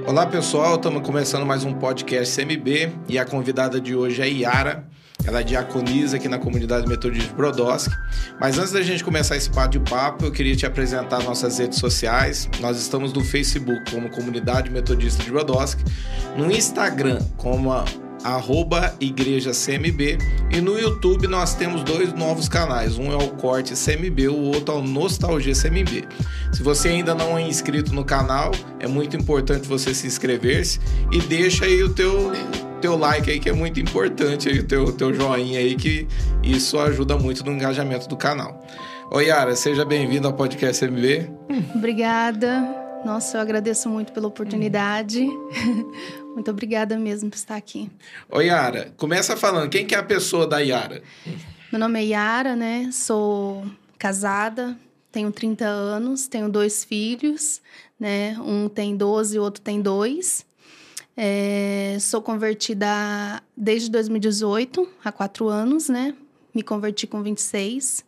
Olá pessoal, estamos começando mais um podcast CMB e a convidada de hoje é Yara. Ela é diaconisa aqui na comunidade metodista de Brodowski. Mas antes da gente começar esse bate-papo, eu queria te apresentar nossas redes sociais. Nós estamos no Facebook como Comunidade Metodista de Brodowski, no Instagram como arroba Igreja CMB. E no YouTube nós temos dois novos canais. Um é o Corte CMB, o outro é o Nostalgia CMB. Se você ainda não é inscrito no canal, é muito importante você se inscrever-se e deixa aí o teu teu like aí que é muito importante aí o teu teu joinha aí que isso ajuda muito no engajamento do canal. Oi Yara, seja bem-vindo ao podcast CMB. Obrigada. Nossa, eu agradeço muito pela oportunidade. Muito obrigada mesmo por estar aqui. Oi, Yara, começa falando, quem que é a pessoa da Yara? Meu nome é Yara, né? Sou casada, tenho 30 anos, tenho dois filhos, né? Um tem 12 e o outro tem dois. É, sou convertida desde 2018, há quatro anos, né? Me converti com 26.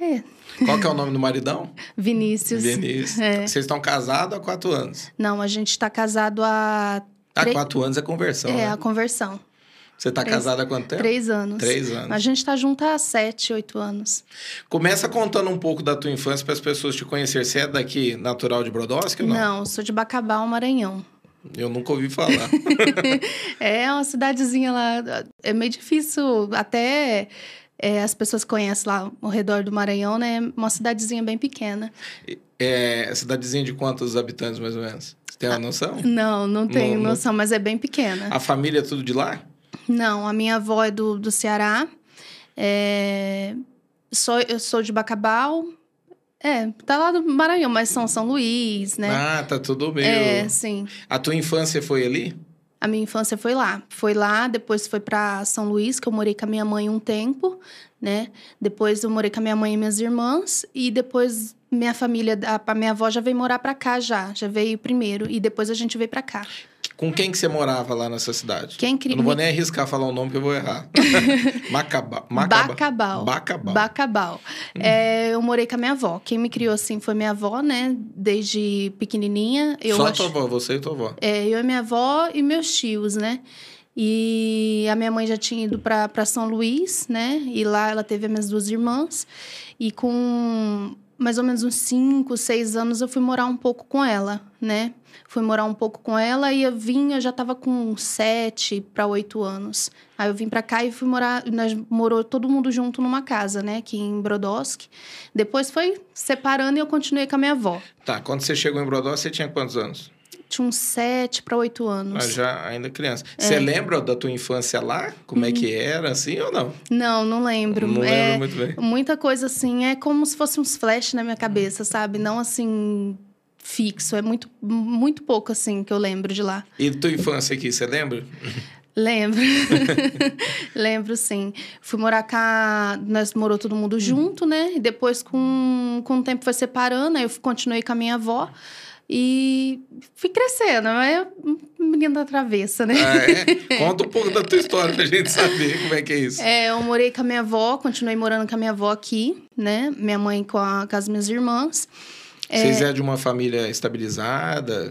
É. Qual que é o nome do maridão? Vinícius. Vinícius. É. Vocês estão casados há quatro anos? Não, a gente está casado há Há Tre... quatro anos é conversão. É, né? a conversão. Você está casada há quanto tempo? Três anos. Três anos. A gente está junto há sete, oito anos. Começa contando um pouco da tua infância para as pessoas te conhecerem. Você é daqui natural de Brodowski ou não? Não, sou de Bacabal, Maranhão. Eu nunca ouvi falar. é uma cidadezinha lá. É meio difícil até. É, as pessoas conhecem lá ao redor do Maranhão, né? Uma cidadezinha bem pequena. É, cidadezinha de quantos habitantes, mais ou menos? Você tem uma noção? Não, não tenho não, noção, não... mas é bem pequena. A família é tudo de lá? Não, a minha avó é do, do Ceará. É... Sou, eu sou de Bacabal. É, tá lá do Maranhão, mas são São Luís, né? Ah, tá tudo meio... É, sim. A tua infância foi ali? A minha infância foi lá. Foi lá, depois foi para São Luís, que eu morei com a minha mãe um tempo, né? Depois eu morei com a minha mãe e minhas irmãs. E depois minha família, a, minha avó já veio morar para cá já, já veio primeiro e depois a gente veio para cá. Com quem que você morava lá nessa cidade? Quem cri... Eu não vou nem arriscar falar o nome que eu vou errar. Macabal. Bacabal. Bacabal. Bacabal. Hum. É, eu morei com a minha avó. Quem me criou assim foi minha avó, né? Desde pequenininha. Eu Só a tua avó, você e tua avó? É, eu e minha avó e meus tios, né? E a minha mãe já tinha ido para São Luís, né? E lá ela teve as minhas duas irmãs. E com mais ou menos uns 5, 6 anos, eu fui morar um pouco com ela, né? Fui morar um pouco com ela e eu vim, eu já tava com 7 para 8 anos. Aí eu vim para cá e fui morar, nós morou todo mundo junto numa casa, né, aqui em Brodowski. Depois foi separando e eu continuei com a minha avó. Tá, quando você chegou em Brodowski, você tinha quantos anos? tinha uns sete para oito anos. Ah, já ainda criança. É. Você lembra da tua infância lá? Como é que era, assim, ou não? Não, não lembro. Não é, lembro muito bem. Muita coisa, assim, é como se fosse uns flash na minha cabeça, sabe? Não, assim, fixo. É muito, muito pouco, assim, que eu lembro de lá. E tua infância aqui, você lembra? Lembro. Lembro, sim. Fui morar cá, nós morou todo mundo junto, né? E depois, com, com o tempo, foi separando. Aí eu continuei com a minha avó. E fui crescendo, é menina da travessa, né? Ah, é? Conta um pouco da tua história pra gente saber como é que é isso. É, eu morei com a minha avó, continuei morando com a minha avó aqui, né? Minha mãe com, a, com as minhas irmãs. Vocês é... é de uma família estabilizada?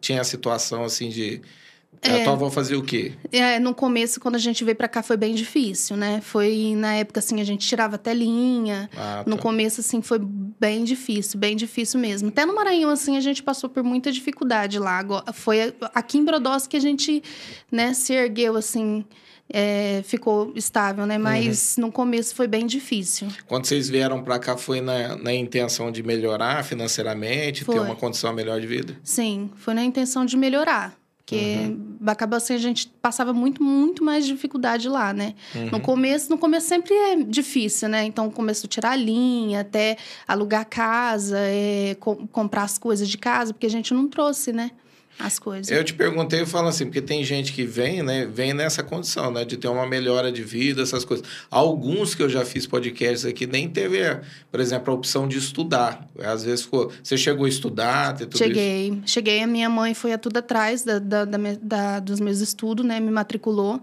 Tinha a situação assim de é, a tua avó fazia o quê? É, no começo, quando a gente veio para cá, foi bem difícil, né? Foi, na época, assim, a gente tirava telinha. Ah, tá. No começo, assim, foi bem difícil, bem difícil mesmo. Até no Maranhão, assim, a gente passou por muita dificuldade lá. Foi aqui em Brodowski que a gente, né, se ergueu, assim... É, ficou estável, né? Mas uhum. no começo foi bem difícil. Quando vocês vieram para cá, foi na, na intenção de melhorar financeiramente, foi. ter uma condição melhor de vida? Sim, foi na intenção de melhorar. Porque uhum. acaba assim, a gente passava muito, muito mais dificuldade lá, né? Uhum. No começo, no começo sempre é difícil, né? Então começou a tirar a linha, até alugar casa, é, com, comprar as coisas de casa, porque a gente não trouxe, né? As coisas. Eu te perguntei, eu falo assim, porque tem gente que vem, né, vem nessa condição, né, de ter uma melhora de vida, essas coisas. Alguns que eu já fiz podcasts aqui nem teve, por exemplo, a opção de estudar. Às vezes ficou, você chegou a estudar, ter tudo Cheguei, isso? cheguei. A minha mãe foi a tudo atrás da, da, da, da dos meus estudos, né, me matriculou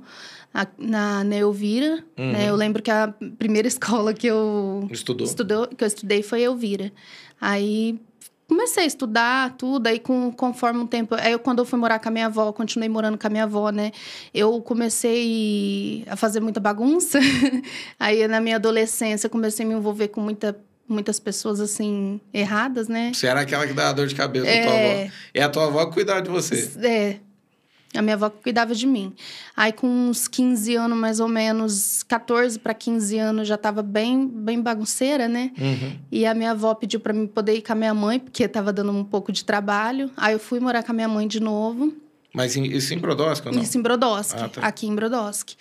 na, na Elvira. Uhum. Né? Eu lembro que a primeira escola que eu Estudou. Estudou, que eu estudei foi Elvira. Aí comecei a estudar tudo, aí com, conforme o tempo. Aí eu, quando eu fui morar com a minha avó, continuei morando com a minha avó, né? Eu comecei a fazer muita bagunça. aí na minha adolescência comecei a me envolver com muita muitas pessoas assim erradas, né? Você era aquela que dava dor de cabeça é... tua avó. É a tua avó que cuidava de você. É. A minha avó cuidava de mim. Aí, com uns 15 anos, mais ou menos, 14 para 15 anos, já estava bem, bem bagunceira, né? Uhum. E a minha avó pediu para mim poder ir com a minha mãe, porque estava dando um pouco de trabalho. Aí, eu fui morar com a minha mãe de novo. Mas isso em Brodowski ou não? Isso em Brodowski, ah, tá. aqui em Brodowski.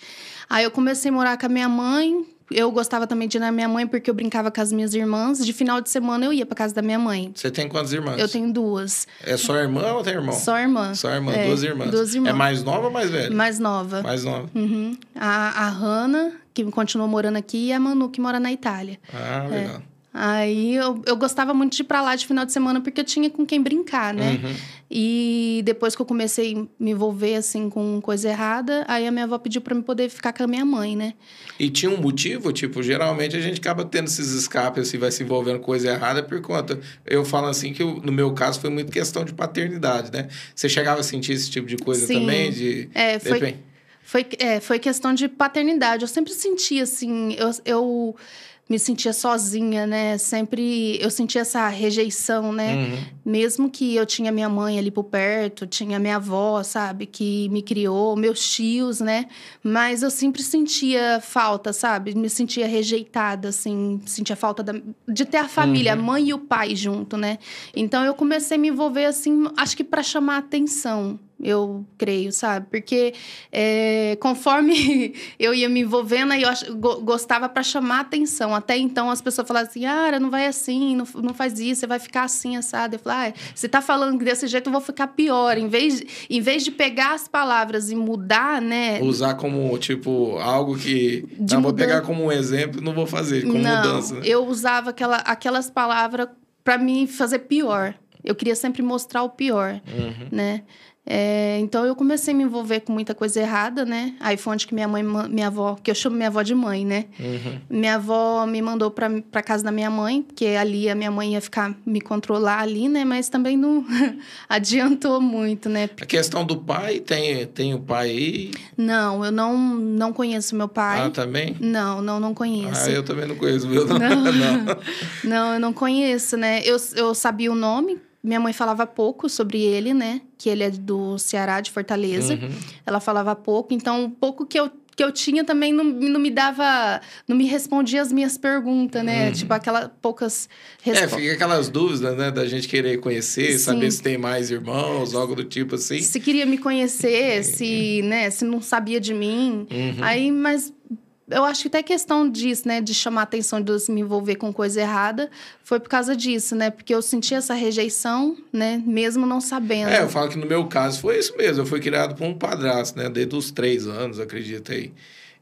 Aí, eu comecei a morar com a minha mãe, eu gostava também de ir na minha mãe porque eu brincava com as minhas irmãs. De final de semana eu ia pra casa da minha mãe. Você tem quantas irmãs? Eu tenho duas. É só irmã ou tem irmão? Só irmã. Só irmã, é, duas irmãs. Duas irmãs. É mais nova ou mais velha? Mais nova. Mais nova. Uhum. A, a Hanna, que continuou morando aqui, e a Manu, que mora na Itália. Ah, legal. É. Aí eu, eu gostava muito de ir pra lá de final de semana porque eu tinha com quem brincar, né? Uhum. E depois que eu comecei a me envolver assim com coisa errada, aí a minha avó pediu para me poder ficar com a minha mãe, né? E tinha um motivo, tipo, geralmente a gente acaba tendo esses escapes, assim, vai se envolvendo com coisa errada por conta. Eu falo assim que no meu caso foi muito questão de paternidade, né? Você chegava a sentir esse tipo de coisa Sim. também? De, é, foi, foi, é, foi questão de paternidade. Eu sempre senti assim, eu, eu me sentia sozinha, né? Sempre eu sentia essa rejeição, né? Uhum. Mesmo que eu tinha minha mãe ali por perto, tinha minha avó, sabe, que me criou, meus tios, né? Mas eu sempre sentia falta, sabe? Me sentia rejeitada, assim, sentia falta da, de ter a família, uhum. a mãe e o pai junto, né? Então eu comecei a me envolver assim, acho que para chamar atenção, eu creio, sabe? Porque é, conforme eu ia me envolvendo, aí eu ach, gostava para chamar atenção. Até então as pessoas falavam assim: ah, não vai assim, não, não faz isso, você vai ficar assim, assado. Eu falava, ah, você tá falando desse jeito, eu vou ficar pior. Em vez, em vez de pegar as palavras e mudar, né? Usar como, tipo, algo que. De não, vou pegar como um exemplo não vou fazer, como não, mudança. Né? Eu usava aquela, aquelas palavras para me fazer pior. Eu queria sempre mostrar o pior, uhum. né? É, então eu comecei a me envolver com muita coisa errada, né? Aí foi onde que minha mãe, minha avó, que eu chamo minha avó de mãe, né? Uhum. Minha avó me mandou pra, pra casa da minha mãe, porque ali a minha mãe ia ficar me controlar ali, né? Mas também não adiantou muito, né? A questão do pai, tem, tem o pai aí? Não, eu não, não conheço meu pai. Ah, também? Não, não, não conheço. Ah, eu também não conheço meu. Não, não. não. eu não conheço, né? Eu, eu sabia o nome, minha mãe falava pouco sobre ele, né? Que ele é do Ceará, de Fortaleza. Uhum. Ela falava pouco, então o pouco que eu que eu tinha também não, não me dava, não me respondia as minhas perguntas, né? Uhum. Tipo, aquelas poucas respostas. É, fica aquelas dúvidas, né? Da gente querer conhecer, Sim. saber se tem mais irmãos, algo do tipo assim. Se queria me conhecer, se, né, se não sabia de mim. Uhum. Aí, mas eu acho que até questão disso, né, de chamar a atenção de me envolver com coisa errada, foi por causa disso, né? Porque eu senti essa rejeição, né, mesmo não sabendo. É, eu falo que no meu caso foi isso mesmo. Eu fui criado por um padrasto, né, desde os três anos, acredito aí.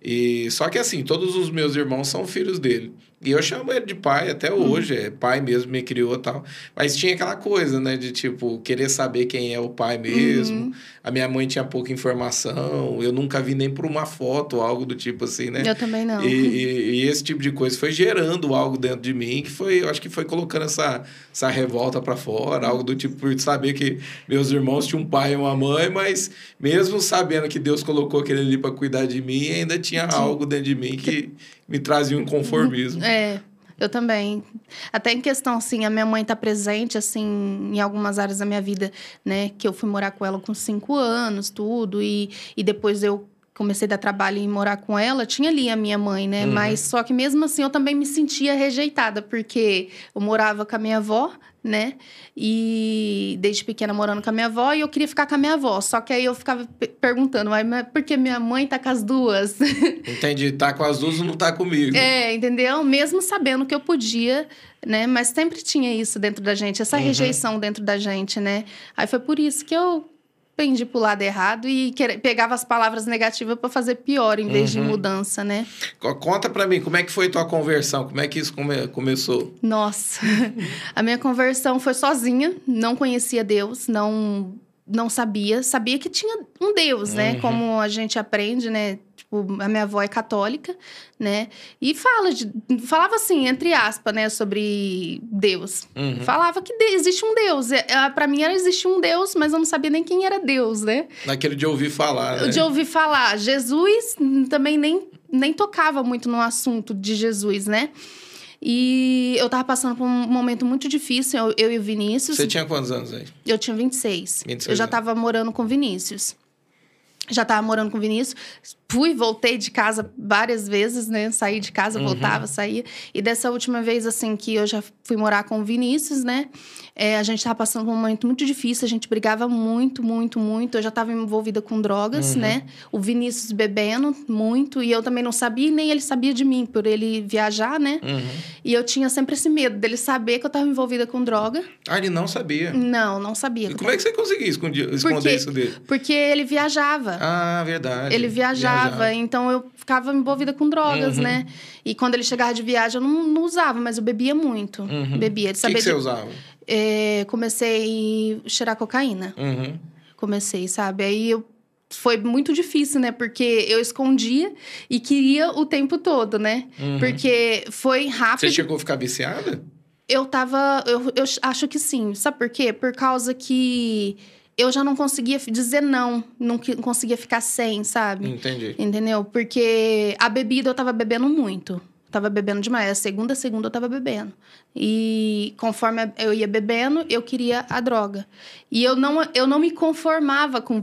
E só que assim, todos os meus irmãos são filhos dele. E eu chamo ele de pai até uhum. hoje, é pai mesmo, me criou tal. Mas tinha aquela coisa, né, de tipo, querer saber quem é o pai mesmo. Uhum. A minha mãe tinha pouca informação, eu nunca vi nem por uma foto, algo do tipo assim, né? Eu também não. E, e, e esse tipo de coisa foi gerando algo dentro de mim que foi, eu acho que foi colocando essa, essa revolta para fora, algo do tipo, por saber que meus irmãos tinham um pai e uma mãe, mas mesmo sabendo que Deus colocou aquele ali para cuidar de mim, ainda tinha algo dentro de mim que me trazia um conformismo. É, eu também. Até em questão, assim, a minha mãe tá presente, assim, em algumas áreas da minha vida, né? Que eu fui morar com ela com cinco anos, tudo. E, e depois eu comecei a dar trabalho e morar com ela, tinha ali a minha mãe, né? Uhum. Mas só que mesmo assim eu também me sentia rejeitada, porque eu morava com a minha avó, né? E desde pequena morando com a minha avó e eu queria ficar com a minha avó. Só que aí eu ficava perguntando, mas por que minha mãe tá com as duas? Entendi, tá com as duas ou não tá comigo. É, entendeu? Mesmo sabendo que eu podia, né? Mas sempre tinha isso dentro da gente, essa uhum. rejeição dentro da gente, né? Aí foi por isso que eu pendi pro lado errado e pegava as palavras negativas para fazer pior em vez uhum. de mudança, né? Conta para mim, como é que foi tua conversão? Como é que isso come começou? Nossa, a minha conversão foi sozinha, não conhecia Deus, não não sabia, sabia que tinha um Deus, né? Uhum. Como a gente aprende, né? Tipo, a minha avó é católica, né? E fala de, falava assim, entre aspas, né, sobre Deus. Uhum. Falava que de- existe um Deus. É, é, Pra mim era existia um Deus, mas eu não sabia nem quem era Deus, né? Naquele de ouvir falar, né? De ouvir falar. Jesus também nem, nem tocava muito no assunto de Jesus, né? E eu tava passando por um momento muito difícil, eu, eu e o Vinícius. Você tinha quantos anos aí? Eu tinha 26. 26 eu já anos. tava morando com o Vinícius. Já tava morando com o Vinícius. Fui, voltei de casa várias vezes, né? Saí de casa, Uhum. voltava, saía. E dessa última vez, assim, que eu já fui morar com o Vinícius, né? É, a gente tava passando por um momento muito difícil. A gente brigava muito, muito, muito. Eu já tava envolvida com drogas, Uhum. né? O Vinícius bebendo muito. E eu também não sabia, nem ele sabia de mim, por ele viajar, né? Uhum. E eu tinha sempre esse medo dele saber que eu tava envolvida com droga. Ah, ele não sabia. Não, não sabia. E como é que você conseguia esconder, esconder isso dele? Porque ele viajava. Ah, verdade. ele viajava, então eu ficava envolvida com drogas, Uhum. né? E quando ele chegava de viagem, eu não, não usava, mas eu bebia muito. Uhum. Bebia. De O que, que você de- usava? É, comecei a cheirar cocaína. Uhum. Comecei, sabe? Aí eu. Foi muito difícil, né? Porque eu escondia e queria o tempo todo, né? Uhum. Porque foi rápido. Você chegou a ficar viciada? Eu tava. Eu, eu acho que sim. Sabe por quê? Por causa que eu já não conseguia dizer não. Não conseguia ficar sem, sabe? Entendi. Entendeu? Porque a bebida eu tava bebendo muito. Tava bebendo demais. A segunda, a segunda eu tava bebendo. E conforme eu ia bebendo, eu queria a droga. E eu não, eu não me conformava com o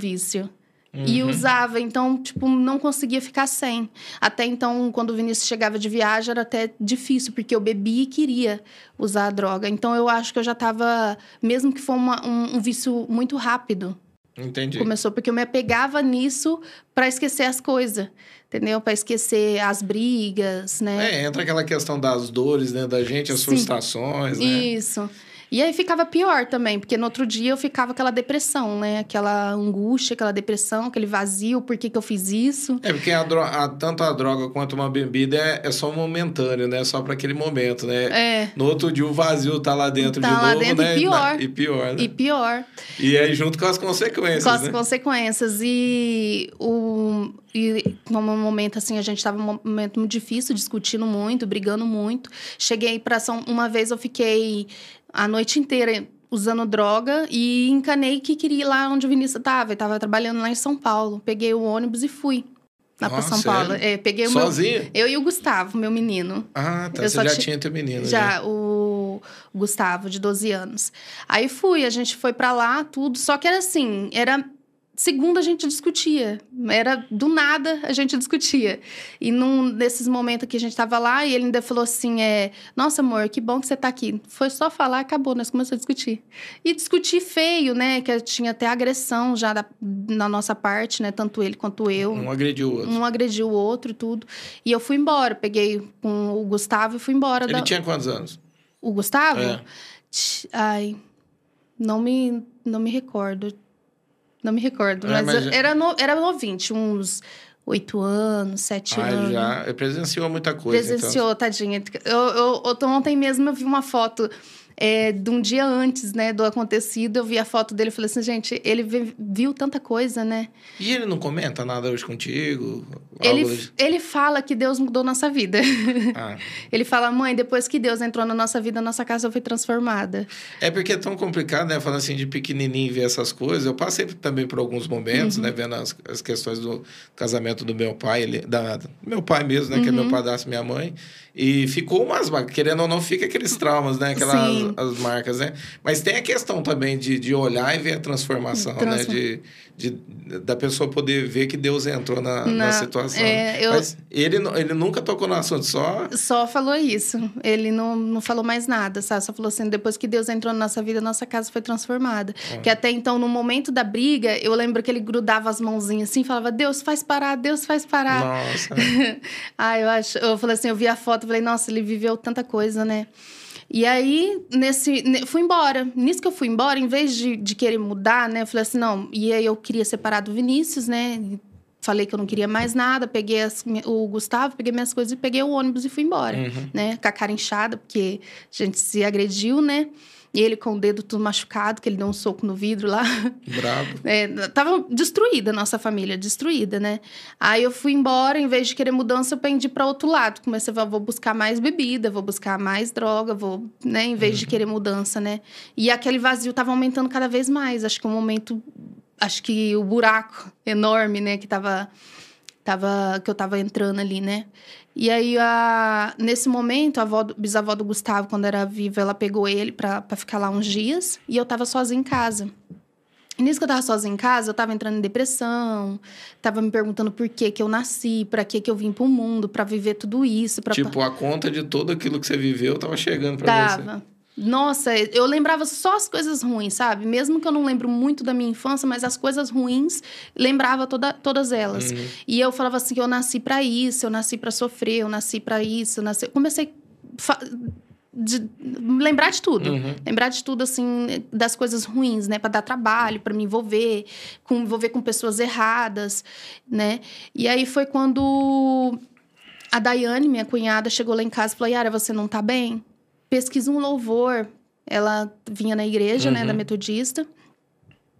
vício. E Uhum. usava, então, tipo, não conseguia ficar sem. Até então, quando o Vinícius chegava de viagem, era até difícil, porque eu bebia e queria usar a droga. Então, eu acho que eu já tava, mesmo que for uma- um, um vício muito rápido, Entendi. começou, porque eu me apegava nisso pra esquecer as coisas, entendeu? Pra esquecer as brigas, né? É, entra aquela questão das dores dentro da gente, as Sim. frustrações, né? Isso. E aí ficava pior também, porque no outro dia eu ficava aquela depressão, né? Aquela angústia, aquela depressão, aquele vazio, por que, que eu fiz isso? É porque a dro- a- tanto a droga quanto uma bebida é, é só momentâneo, né? Só para aquele momento, né? É. No outro dia o vazio tá lá dentro Tá de lá novo, dentro e né? pior. Na- E pior, né? E pior. E aí junto com as consequências, com as né? consequências. E, o, e num momento assim, a gente estava num momento muito difícil, discutindo muito, brigando muito. Cheguei para São. Uma vez eu fiquei a noite inteira usando droga e encanei que queria ir lá onde o Vinícius estava. Ele estava trabalhando lá em São Paulo. Peguei o ônibus e fui lá para Ah, São sério? Paulo. É, peguei o meu, Sozinha? eu e o Gustavo, meu menino. Ah, tá. Eu Você já ti- tinha teu menino. Já. Já, o Gustavo, de 12 anos. Aí fui, a gente foi pra lá, tudo. Só que era assim, era. Segunda a gente discutia. Era do nada a gente discutia. E num desses momentos que a gente tava lá, e ele ainda falou assim: é, Nossa, amor, que bom que você tá aqui. Foi só falar, acabou, nós começamos a discutir. E discutir feio, né? Que tinha até agressão já da, na nossa parte, né? Tanto ele quanto eu. Um agrediu o outro. Um agrediu o outro e tudo. E eu fui embora. Peguei com o Gustavo e fui embora. Ele da... tinha quantos anos? O Gustavo? É. Ai, não me, não me recordo. Não me recordo. É, mas mas eu- já- era, no, era novinho, tinha uns oito anos, sete Ah, anos. já presenciou muita coisa. então. Presenciou, tadinha. Eu, eu, eu- ontem mesmo eu vi uma foto é, de um dia antes, né, do acontecido. Eu vi a foto dele e falei assim, gente, ele vi- viu tanta coisa, né? E ele não comenta nada hoje contigo? Ele, ele fala que Deus mudou nossa vida. Ah, ele fala, mãe, depois que Deus entrou na nossa vida, nossa casa foi transformada. É porque é tão complicado, né? Falando assim de pequenininho ver essas coisas. Eu passei também por alguns momentos, Uhum. né? Vendo as, as questões do casamento do meu pai, ele, da, do meu pai mesmo, né? Que é Uhum. meu padrasto e minha mãe. E ficou umas marcas. Querendo ou não, fica aqueles traumas, né? Aquelas Sim. as marcas, né? Mas tem a questão também de, de olhar e ver a transformação, né? Transform- De, de, da pessoa poder ver que Deus entrou na, na, Na- situação. é, eu- Mas ele, ele nunca tocou no assunto, só... Só falou isso. Ele não, não falou mais nada, sabe? Só falou assim: depois que Deus entrou na nossa vida, nossa casa foi transformada. Que até então, no momento da briga, eu lembro que ele grudava as mãozinhas assim, falava: Deus faz parar, Deus faz parar. Nossa. ah, eu acho. Eu falei assim: eu vi a foto, falei: nossa, ele viveu tanta coisa, né? E aí, nesse. ne- Fui embora. Nisso que eu fui embora, em vez de, de querer mudar, né? Eu falei assim: não. E aí eu queria separar do Vinícius, né? Falei que eu não queria mais nada, peguei as- o Gustavo, peguei minhas coisas e peguei o ônibus e fui embora Uhum. né? Com a cara inchada, porque a gente se agrediu, né? E ele com o dedo tudo machucado, que ele deu um soco no vidro lá. Bravo. É, tava destruída a nossa família, destruída, né? Aí eu fui embora, em vez de querer mudança, eu pendi para outro lado. Comecei a vou buscar mais bebida, vou buscar mais droga, vou, né? Em vez uhum. de querer mudança, né? E aquele vazio tava aumentando cada vez mais. Acho que um momento, acho que o buraco enorme, né? Que tava, tava, que eu tava entrando ali, né? E aí, a, nesse momento, a avó, bisavó do Gustavo, quando era viva, ela pegou ele para ficar lá uns dias. E eu tava sozinha em casa. E nisso que eu tava sozinha em casa, eu tava entrando em depressão, tava me perguntando por que que eu nasci, para que que eu vim pro mundo, para viver tudo isso. Pra... Tipo, a conta de tudo aquilo que você viveu tava chegando pra tava. você. Nossa, eu lembrava só as coisas ruins, sabe? Mesmo que eu não lembro muito da minha infância, mas as coisas ruins, lembrava toda, todas elas. Uhum. E eu falava assim eu nasci para isso, eu nasci para sofrer, eu nasci para isso, eu nasci... comecei de lembrar de tudo. Uhum. Lembrar de tudo, assim, das coisas ruins, né? Para dar trabalho, para me envolver, com envolver com pessoas erradas, né? E aí foi quando a Daiane, minha cunhada, chegou lá em casa e falou: Yara, você não tá bem? Pesquisa um louvor. Ela vinha na igreja, uhum. né, da uhum. metodista.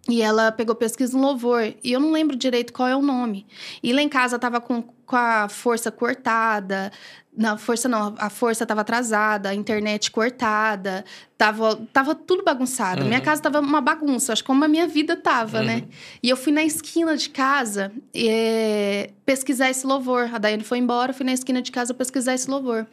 E ela pegou pesquisa um louvor. E eu não lembro direito qual é o nome. E lá em casa tava com, com a força cortada, na força não, a força estava atrasada, a internet cortada, tava, tava tudo bagunçado. Uhum. Minha casa tava uma bagunça, acho que como a minha vida tava, né? uhum. né? E eu fui na esquina de casa é, pesquisar esse louvor. A Daiane foi embora, fui na esquina de casa pesquisar esse louvor.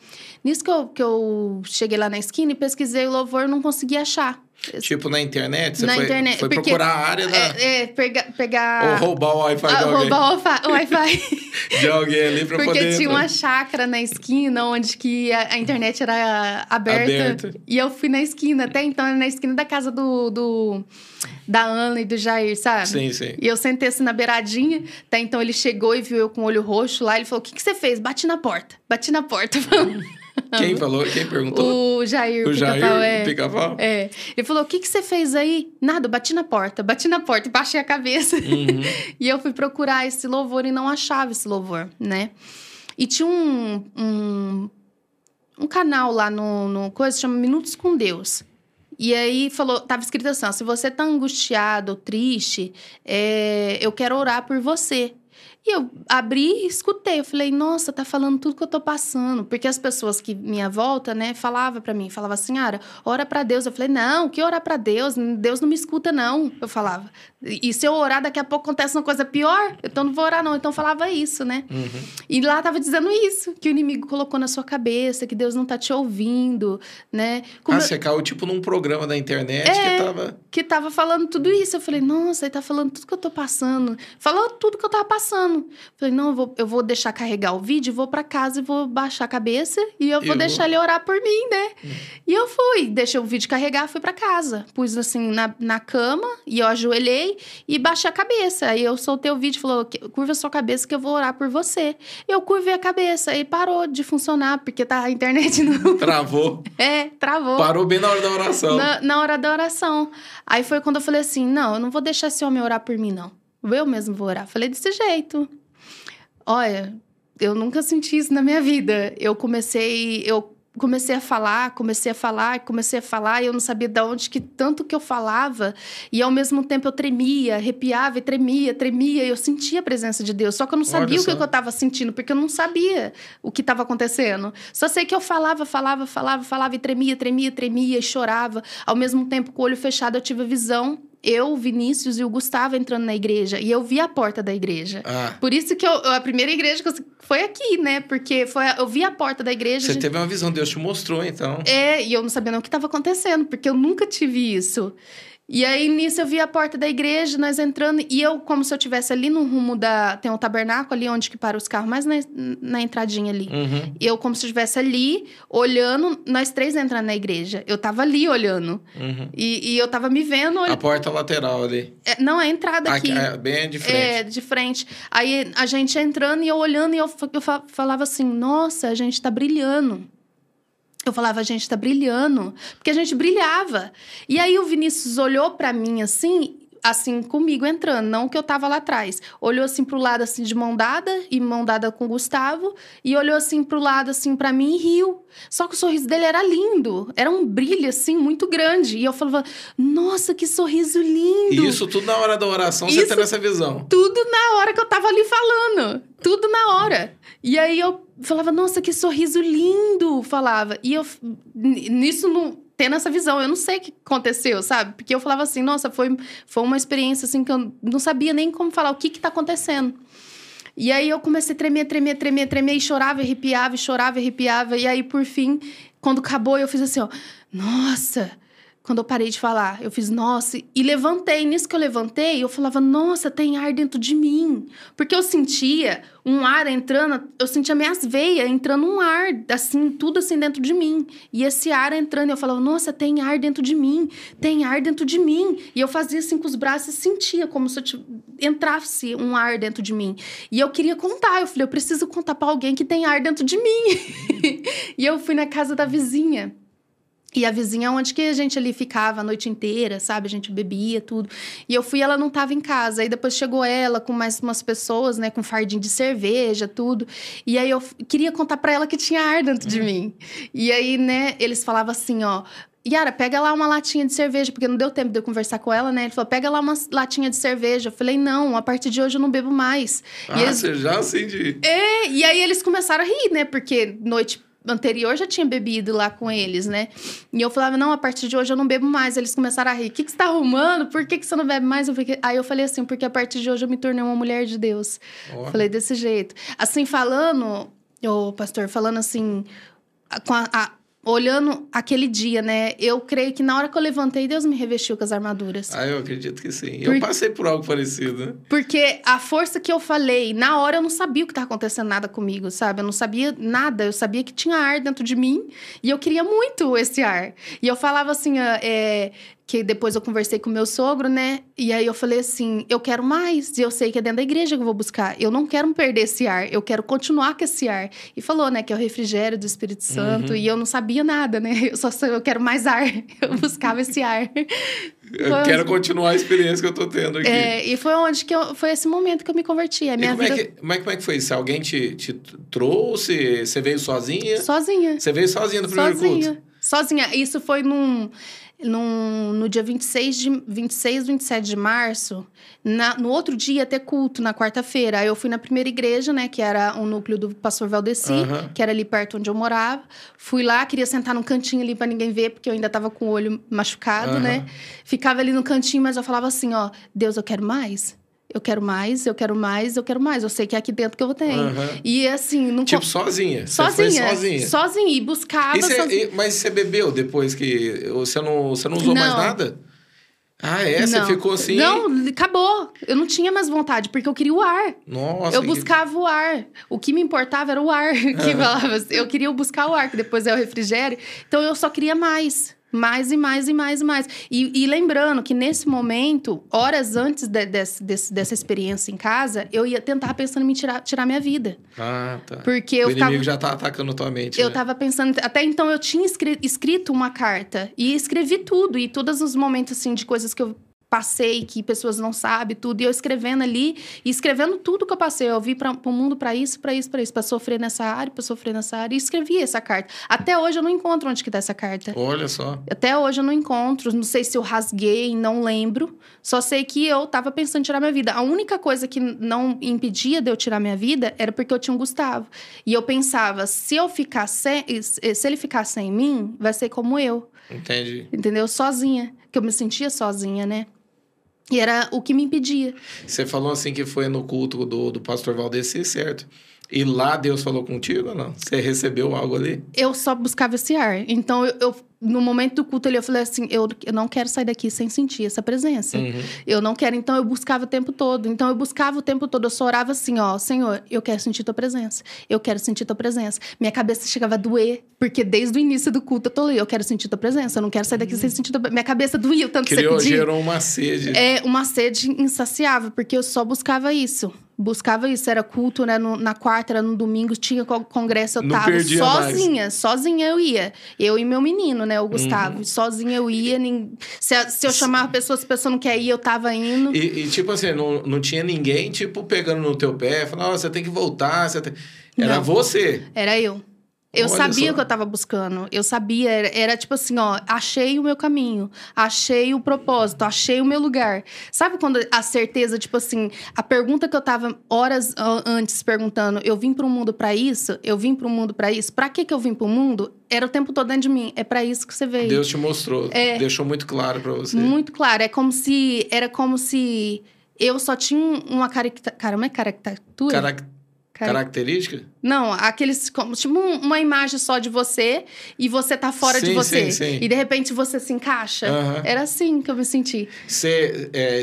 Nisso que eu, que eu cheguei lá na esquina e pesquisei o louvor, não consegui achar. Tipo na internet? Você na foi, internet. Foi porque, procurar a área da... É, é pega, pegar... Ou roubar o Wi-Fi de alguém. Roubar o Wi-Fi. de alguém ali pra porque poder... Porque tinha uma chácara na esquina onde que a, a internet era aberta. Aberta. E eu fui na esquina. Até então, era na esquina da casa do... do da Ana e do Jair, sabe? Sim, sim. E eu sentei assim na beiradinha. Até então ele chegou e viu eu com o olho roxo lá. Ele falou: O que, que você fez? Bati na porta. Bati na porta. Quem falou? Quem perguntou? O Jair, o Jair Pica-Pau. É. Pica-Pau? É. Ele falou: o que, que você fez aí? Nada, bati na porta, bati na porta baixei a cabeça. Uhum. e eu fui procurar esse louvor e não achava esse louvor, né? E tinha um, um, um canal lá no, no coisa chama Minutos com Deus. E aí falou, tava escrito assim: se você tá angustiado ou triste, é, eu quero orar por você. E eu abri e escutei. Eu falei, nossa, tá falando tudo que eu tô passando. Porque as pessoas que minha volta, né, falava para mim, falava assim, ora para Deus. Eu falei, não, que orar para Deus? Deus não me escuta, não. Eu falava. E se eu orar, daqui a pouco acontece uma coisa pior, então não vou orar, não. Então falava isso, né? Uhum. E lá tava dizendo isso, que o inimigo colocou na sua cabeça, que Deus não tá te ouvindo, né? Como ah, você caiu tipo num programa da internet é, que tava. Que tava falando tudo isso. Eu falei, nossa, ele tá falando tudo que eu tô passando. Falou tudo que eu tava passando. Falei, não, eu vou, eu vou deixar carregar o vídeo, vou para casa e vou baixar a cabeça e eu vou eu... deixar ele orar por mim, né? Uhum. E eu fui, deixei o vídeo carregar, fui para casa. Pus assim na, na cama e eu ajoelhei e baixei a cabeça. Aí eu soltei o vídeo e falou: curva a sua cabeça que eu vou orar por você. Eu curvei a cabeça e parou de funcionar, porque tá, a internet não. Travou. É, travou. Parou bem na hora da oração. Na, na hora da oração. Aí foi quando eu falei assim: não, eu não vou deixar esse homem orar por mim, não. Eu mesmo vou orar. Falei desse jeito. Olha, eu nunca senti isso na minha vida. Eu comecei, eu comecei a falar, comecei a falar, comecei a falar, e eu não sabia de onde que tanto que eu falava, e ao mesmo tempo eu tremia, arrepiava e tremia, tremia, e eu sentia a presença de Deus, só que eu não sabia Olha o que, que eu estava sentindo, porque eu não sabia o que estava acontecendo. Só sei que eu falava, falava, falava, falava e tremia, tremia, tremia e chorava. Ao mesmo tempo, com o olho fechado, eu tive a visão eu, Vinícius e o Gustavo entrando na igreja. E eu vi a porta da igreja. Ah. Por isso que eu, a primeira igreja que eu, foi aqui, né? Porque foi, eu vi a porta da igreja. Você teve uma visão, Deus te mostrou, então. É, e eu não sabia nem o que estava acontecendo, porque eu nunca tive isso. E aí, nisso, eu vi a porta da igreja, nós entrando, e eu, como se eu estivesse ali no rumo da. Tem um tabernáculo ali onde que para os carros, mais na, na entradinha ali. Uhum. Eu, como se eu estivesse ali, olhando, nós três entrando na igreja. Eu tava ali olhando. Uhum. E, e, eu tava me vendo. A porta lateral ali. É, não, é a entrada aqui. É, bem de frente. É, de frente. Aí a gente entrando e eu olhando, e eu, eu falava assim: nossa, a gente tá brilhando. Eu falava, a gente tá brilhando, porque a gente brilhava. E aí o Vinícius olhou para mim assim, assim comigo entrando, não que eu tava lá atrás. Olhou assim pro lado assim de mão dada e mão dada com o Gustavo e olhou assim pro lado assim para mim e riu. Só que o sorriso dele era lindo, era um brilho assim muito grande e eu falava: "Nossa, que sorriso lindo". E isso tudo na hora da oração, isso, você tendo essa visão. Tudo na hora que eu tava ali falando, tudo na hora. E aí eu falava: "Nossa, que sorriso lindo", falava. E eu nisso não tendo essa visão. Eu não sei o que aconteceu, sabe? Porque eu falava assim, nossa, foi, foi uma experiência assim que eu não sabia nem como falar o que que tá acontecendo. E aí eu comecei a tremer, tremer, tremer, tremer, e chorava, arrepiava, e chorava, arrepiava. E aí, por fim, quando acabou, eu fiz assim, ó, nossa, quando eu parei de falar. Eu fiz, nossa, e levantei. Nisso que eu levantei, eu falava, nossa, tem ar dentro de mim. Porque eu sentia um ar entrando, eu sentia minhas veias entrando um ar, assim, tudo assim dentro de mim. E esse ar entrando, eu falava, nossa, tem ar dentro de mim, tem ar dentro de mim. E eu fazia assim com os braços e sentia como se eu entrasse um ar dentro de mim. E eu queria contar, eu falei, eu preciso contar para alguém que tem ar dentro de mim. e eu fui na casa da vizinha. E a vizinha onde que a gente ali ficava a noite inteira, sabe? A gente bebia, tudo. E eu fui, ela não tava em casa. Aí depois chegou ela com mais umas pessoas, né? Com fardinho de cerveja, tudo. E aí eu queria contar para ela que tinha ar dentro de mim. E aí, né, eles falavam assim, ó... Yara, pega lá uma latinha de cerveja, porque não deu tempo de eu conversar com ela, né? Ele falou, pega lá uma latinha de cerveja. Eu falei, não, a partir de hoje eu não bebo mais. Ah, eles... você já acendi. É, e aí eles começaram a rir, né? Porque noite anterior já tinha bebido lá com eles, né? E eu falava, não, a partir de hoje eu não bebo mais. Eles começaram a rir. O que, que você tá arrumando? Por que, que você não bebe mais? Eu fiquei... Aí eu falei assim, porque a partir de hoje eu me tornei uma mulher de Deus. Oh. Falei desse jeito. Assim, falando, o pastor, falando assim, com a, a olhando aquele dia, né? Eu creio que na hora que eu levantei, Deus me revestiu com as armaduras. Ah, eu acredito que sim. Por... Eu passei por algo parecido. Né? Porque a força que eu falei, na hora eu não sabia o que estava acontecendo nada comigo, sabe? Eu não sabia nada. Eu sabia que tinha ar dentro de mim e eu queria muito esse ar. E eu falava assim, é, que depois eu conversei com meu sogro, né? E aí eu falei assim: eu quero mais, e eu sei que é dentro da igreja que eu vou buscar. Eu não quero perder esse ar, eu quero continuar com esse ar. E falou, né, que é o refrigério do Espírito Santo, uhum. e eu não sabia nada, né? Eu só eu quero mais ar. Eu buscava esse ar. Eu quero continuar a experiência que eu tô tendo aqui. É, e foi onde que eu, foi esse momento que eu me converti. A minha como, vida... é que, como, é, como é que foi isso? Alguém te, te trouxe? Você veio sozinha? Sozinha. Você veio sozinha no primeiro sozinha. culto? Sozinha. Isso foi num no, no dia 26, de, 26, 27 de março, na, no outro dia ia ter culto, na quarta-feira. Aí eu fui na primeira igreja, né, que era o núcleo do pastor Valdeci, uhum. que era ali perto onde eu morava. Fui lá, queria sentar num cantinho ali para ninguém ver, porque eu ainda tava com o olho machucado, uhum. né? Ficava ali no cantinho, mas eu falava assim, ó, Deus, eu quero mais eu quero mais, eu quero mais, eu quero mais. Eu sei que é aqui dentro que eu vou ter. Uhum. E assim, não Tipo, sozinha. Sozinha. sozinha. Sozinha. E buscava. E cê, sozinha. E, mas você bebeu depois que. Você não, você não usou não. mais nada? Ah, é? Você ficou assim? Não, acabou. Eu não tinha mais vontade, porque eu queria o ar. Nossa. Eu buscava o ar. O que me importava era o ar. Que falava. Eu queria buscar o ar, que depois é o refrigério. Então eu só queria mais. Mais e mais e mais e mais. E, e lembrando que nesse momento, horas antes de, de, de, dessa experiência em casa, eu ia tentar pensando em me tirar, tirar minha vida. Ah, tá. Porque eu o ficava, inimigo já tá atacando tua mente. Eu né? tava pensando. Até então eu tinha escrito, escrito uma carta. E escrevi tudo. E todos os momentos, assim, de coisas que eu passei, que pessoas não sabem, tudo. E eu escrevendo ali, e escrevendo tudo que eu passei. Eu vi para o mundo para isso, para isso, para isso, para sofrer nessa área, para sofrer nessa área. E escrevi essa carta. Até hoje eu não encontro onde que tá essa carta. Olha só. Até hoje eu não encontro. Não sei se eu rasguei, não lembro. Só sei que eu tava pensando em tirar minha vida. A única coisa que não impedia de eu tirar minha vida era porque eu tinha um Gustavo. E eu pensava, se eu ficar sem, se ele ficar sem mim, vai ser como eu. Entendi. Entendeu? Sozinha. Que eu me sentia sozinha, né? E era o que me impedia. Você falou assim que foi no culto do, do pastor Valdeci, certo? E lá Deus falou contigo ou não? Você recebeu algo ali? Eu só buscava esse ar. Então eu, eu no momento do culto ali, eu falei assim: eu, eu não quero sair daqui sem sentir essa presença. Uhum. Eu não quero. Então eu buscava o tempo todo. Então eu buscava o tempo todo. Eu só orava assim: ó, Senhor, eu quero sentir tua presença. Eu quero sentir tua presença. Minha cabeça chegava a doer, porque desde o início do culto eu tô ali: eu quero sentir tua presença. Eu não quero sair daqui uhum. sem sentir tua Minha cabeça doía tanto Criou, que você gerou uma sede. É, uma sede insaciável, porque eu só buscava isso buscava isso, era culto, né? No, na quarta, era no domingo, tinha congresso, eu tava sozinha, mais. sozinha eu ia. Eu e meu menino, né? O Gustavo. Uhum. Sozinha eu ia. nin- Se, se eu chamava a pessoa, se a pessoa não quer ir, eu tava indo. E, e, tipo assim, não, não tinha ninguém, tipo, pegando no teu pé, falando, "Ó, você tem que voltar, você tem... Era Não. você. Era eu. Eu Olha sabia o que eu tava buscando. Eu sabia, era, era tipo assim, ó, achei o meu caminho, achei o propósito, achei o meu lugar. Sabe quando a certeza, tipo assim, a pergunta que eu tava horas antes perguntando, eu vim pro mundo pra isso? Eu vim pro mundo pra isso? Pra que que eu vim pro mundo? Era o tempo todo dentro de mim. É pra isso que você veio. Deus te mostrou, É. deixou muito claro pra você. Muito claro. É como se. Era como se eu só tinha uma caricatura. Caramba, é caricatura? Carac- Característica? Não, aqueles. como- Tipo um- uma imagem só de você e você tá fora de Sim, você. sim, sim. E de repente você se encaixa. Aham. Era assim que eu me senti. Você é,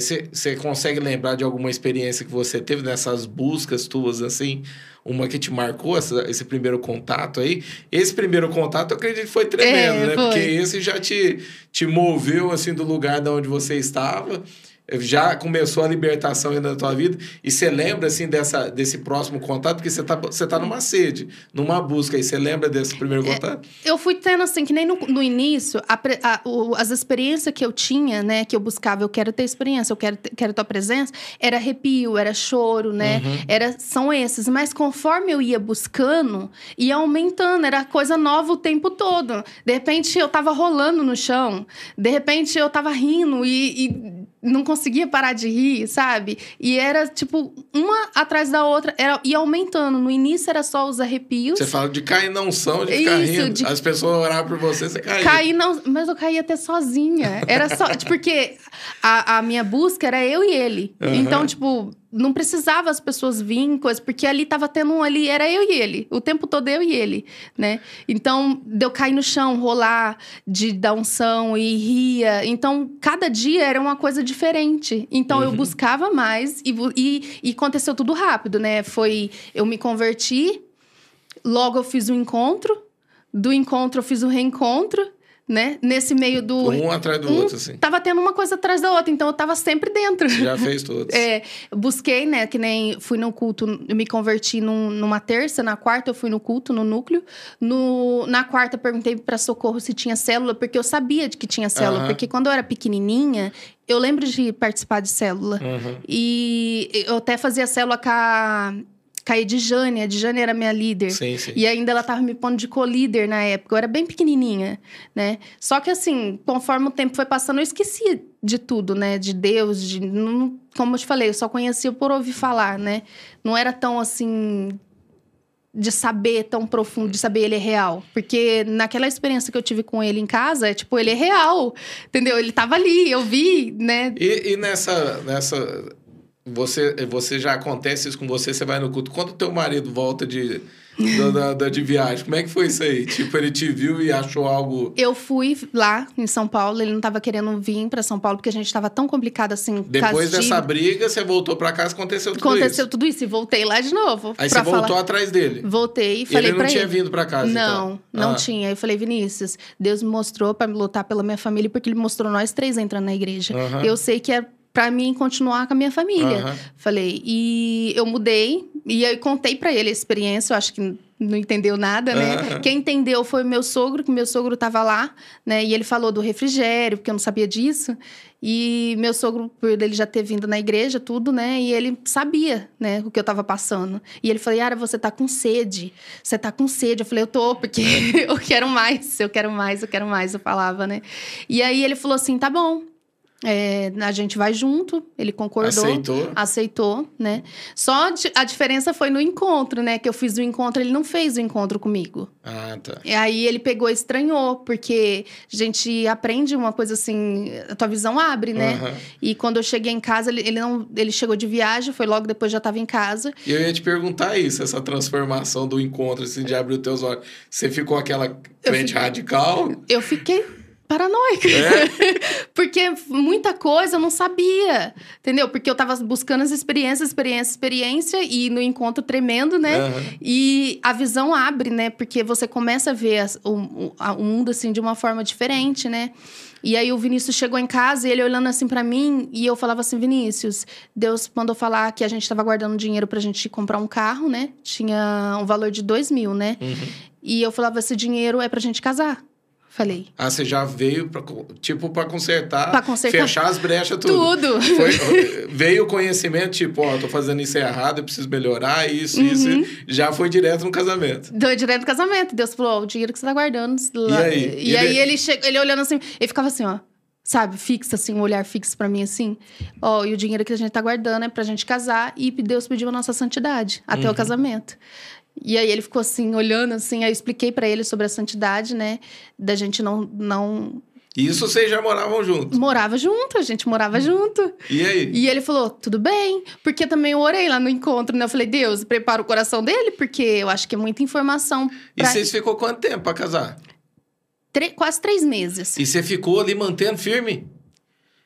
consegue lembrar de alguma experiência que você teve nessas buscas tuas, assim? Uma que te marcou, essa- esse primeiro contato aí? Esse primeiro contato eu acredito que foi tremendo, É, né? foi. Porque esse já te, te moveu, assim, do lugar de onde você estava. Já começou a libertação ainda na tua vida. E você lembra, assim, dessa, desse próximo contato? Porque você tá, você tá numa sede, numa busca. E você lembra desse primeiro É, contato? Eu fui tendo, assim, que nem no, no início, a a- o- as experiências que eu tinha, né, que eu buscava, eu quero ter experiência, eu quero, ter- quero tua presença, era arrepio, era choro, né? Uhum. Era, são esses. Mas conforme eu ia buscando, ia aumentando, era coisa nova o tempo todo. De repente eu tava rolando no chão, de repente eu tava rindo e. e não conseguia parar de rir, sabe? E era tipo uma atrás da outra, era ia aumentando. No início era só os arrepios. Você fala de cair na unção, de ficar Isso, rindo. de- As pessoas oravam por você, você caía. Caí não, mas eu caí até sozinha. Era só, tipo, porque a, a minha busca era eu e ele. Aham. Então, tipo, não precisava as pessoas virem, porque ali tava tendo um ali, era eu e ele. O tempo todo eu e ele, né? Então, de eu cair no chão, rolar, de dar unção e ria. Então, cada dia era uma coisa diferente. Então, eu Uhum. buscava mais e, e, e aconteceu tudo rápido, né? Foi, eu me converti, logo eu fiz um encontro, do encontro eu fiz o reencontro, né? Nesse meio do. Um atrás do um outro, assim. Tava tendo uma coisa atrás da outra, então eu tava sempre dentro. Já fez todos. É, busquei, né? Que nem fui no culto, eu me converti num- numa terça, na quarta eu fui no culto, no núcleo. No, na quarta perguntei pra Socorro se tinha célula, porque eu sabia de que tinha célula. Aham. Porque quando eu era pequenininha, eu lembro de participar de célula. Uhum. E eu até fazia célula com a, com a Edjane. A Edjane era minha líder. Sim, sim. E ainda ela tava me pondo de co-líder na época. Eu era bem pequenininha, né? Só que assim, conforme o tempo foi passando, eu esqueci de tudo, né? De Deus, de... não- como eu te falei, eu só conhecia por ouvir falar, né? Não era tão assim... De saber tão profundo, de saber ele é real. Porque naquela experiência que eu tive com ele em casa, é tipo, ele é real. Entendeu? Ele tava ali, eu vi, né? E, e nessa, nessa você, você já acontece isso com você, você vai no culto. Quando teu marido volta de, da, da- de viagem, como é que foi isso aí? Tipo, ele te viu e achou algo. Eu fui lá em São Paulo, ele não tava querendo vir pra São Paulo, porque a gente tava tão complicado assim. Depois de- dessa briga, você voltou pra casa, aconteceu tudo Aconteceu isso. tudo isso e voltei lá de novo. Aí você voltou falar. atrás dele. Voltei e falei ele não tinha ele. vindo pra casa, Não, então? não Ah. tinha. Eu falei, Vinícius, Deus me mostrou me lutar pela minha família, porque ele mostrou nós três entrando na igreja. Eu sei que é pra mim continuar com a minha família. Aham. Falei, e eu mudei, e aí contei pra ele a experiência, eu acho que não entendeu nada, né? Aham. Quem entendeu foi meu sogro, que meu sogro tava lá, né? E ele falou do refrigério, porque eu não sabia disso. E meu sogro, por ele já ter vindo na igreja, tudo, né? E ele sabia, né, o que eu tava passando. E ele falou: Yara, você tá com sede. Você tá com sede. Eu falei: Eu tô, porque eu quero mais, eu quero mais, eu quero mais. Eu falava, né? E aí ele falou assim: tá bom. É, a gente vai junto, ele concordou Aceitou. aceitou, né? Só a diferença foi no encontro, né? Que eu fiz o encontro, ele não fez o encontro comigo. Ah, tá. E aí ele pegou e estranhou, porque a gente aprende uma coisa assim, a tua visão abre, né? Aham. E quando eu cheguei em casa, ele, ele não, ele chegou de viagem, foi logo depois já estava em casa. E eu ia te perguntar isso, essa transformação do encontro, assim, de abrir os teus olhos. Você ficou aquela crente radical? Eu fiquei paranoica. É? Porque muita coisa eu não sabia, entendeu? Porque eu tava buscando as experiências, experiência, experiência, e no encontro tremendo, né? Aham. E a visão abre, né? Porque você começa a ver as- o, o- a- o mundo assim de uma forma diferente, né? E aí o Vinícius chegou em casa e ele olhando assim para mim e eu falava assim, Vinícius, Deus mandou falar que a gente tava guardando dinheiro pra gente comprar um carro, né? Tinha um valor de dois mil, né? Uhum. E eu falava, esse dinheiro é pra gente casar. Falei. Ah, você já veio, pra, tipo, pra consertar, Pra consertar fechar as brechas, tudo. Tudo. Foi- veio o conhecimento, tipo, ó, tô fazendo isso errado, eu preciso melhorar, isso, isso. Uhum. Já foi direto no casamento. Deu direto do casamento. Deus falou, ó, o dinheiro que você tá guardando. lá- aí? E Ele- aí ele, ele olhando assim, ele ficava assim, ó. Sabe, fixo, assim, um olhar fixo pra mim, assim. Ó, e o dinheiro que a gente tá guardando é pra gente casar. E Deus pediu a nossa santidade até Uhum. o casamento. E aí ele ficou assim, olhando assim. Aí eu expliquei pra ele sobre a santidade, né? Da gente não, não... Isso vocês já moravam juntos. Morava junto, a gente morava junto. E aí? E ele falou, tudo bem. Porque também eu orei lá no encontro, né? Eu falei, Deus, prepara o coração dele. Porque eu acho que é muita informação E vocês ficou quanto tempo pra casar? Tre- quase três meses. E você ficou ali mantendo firme?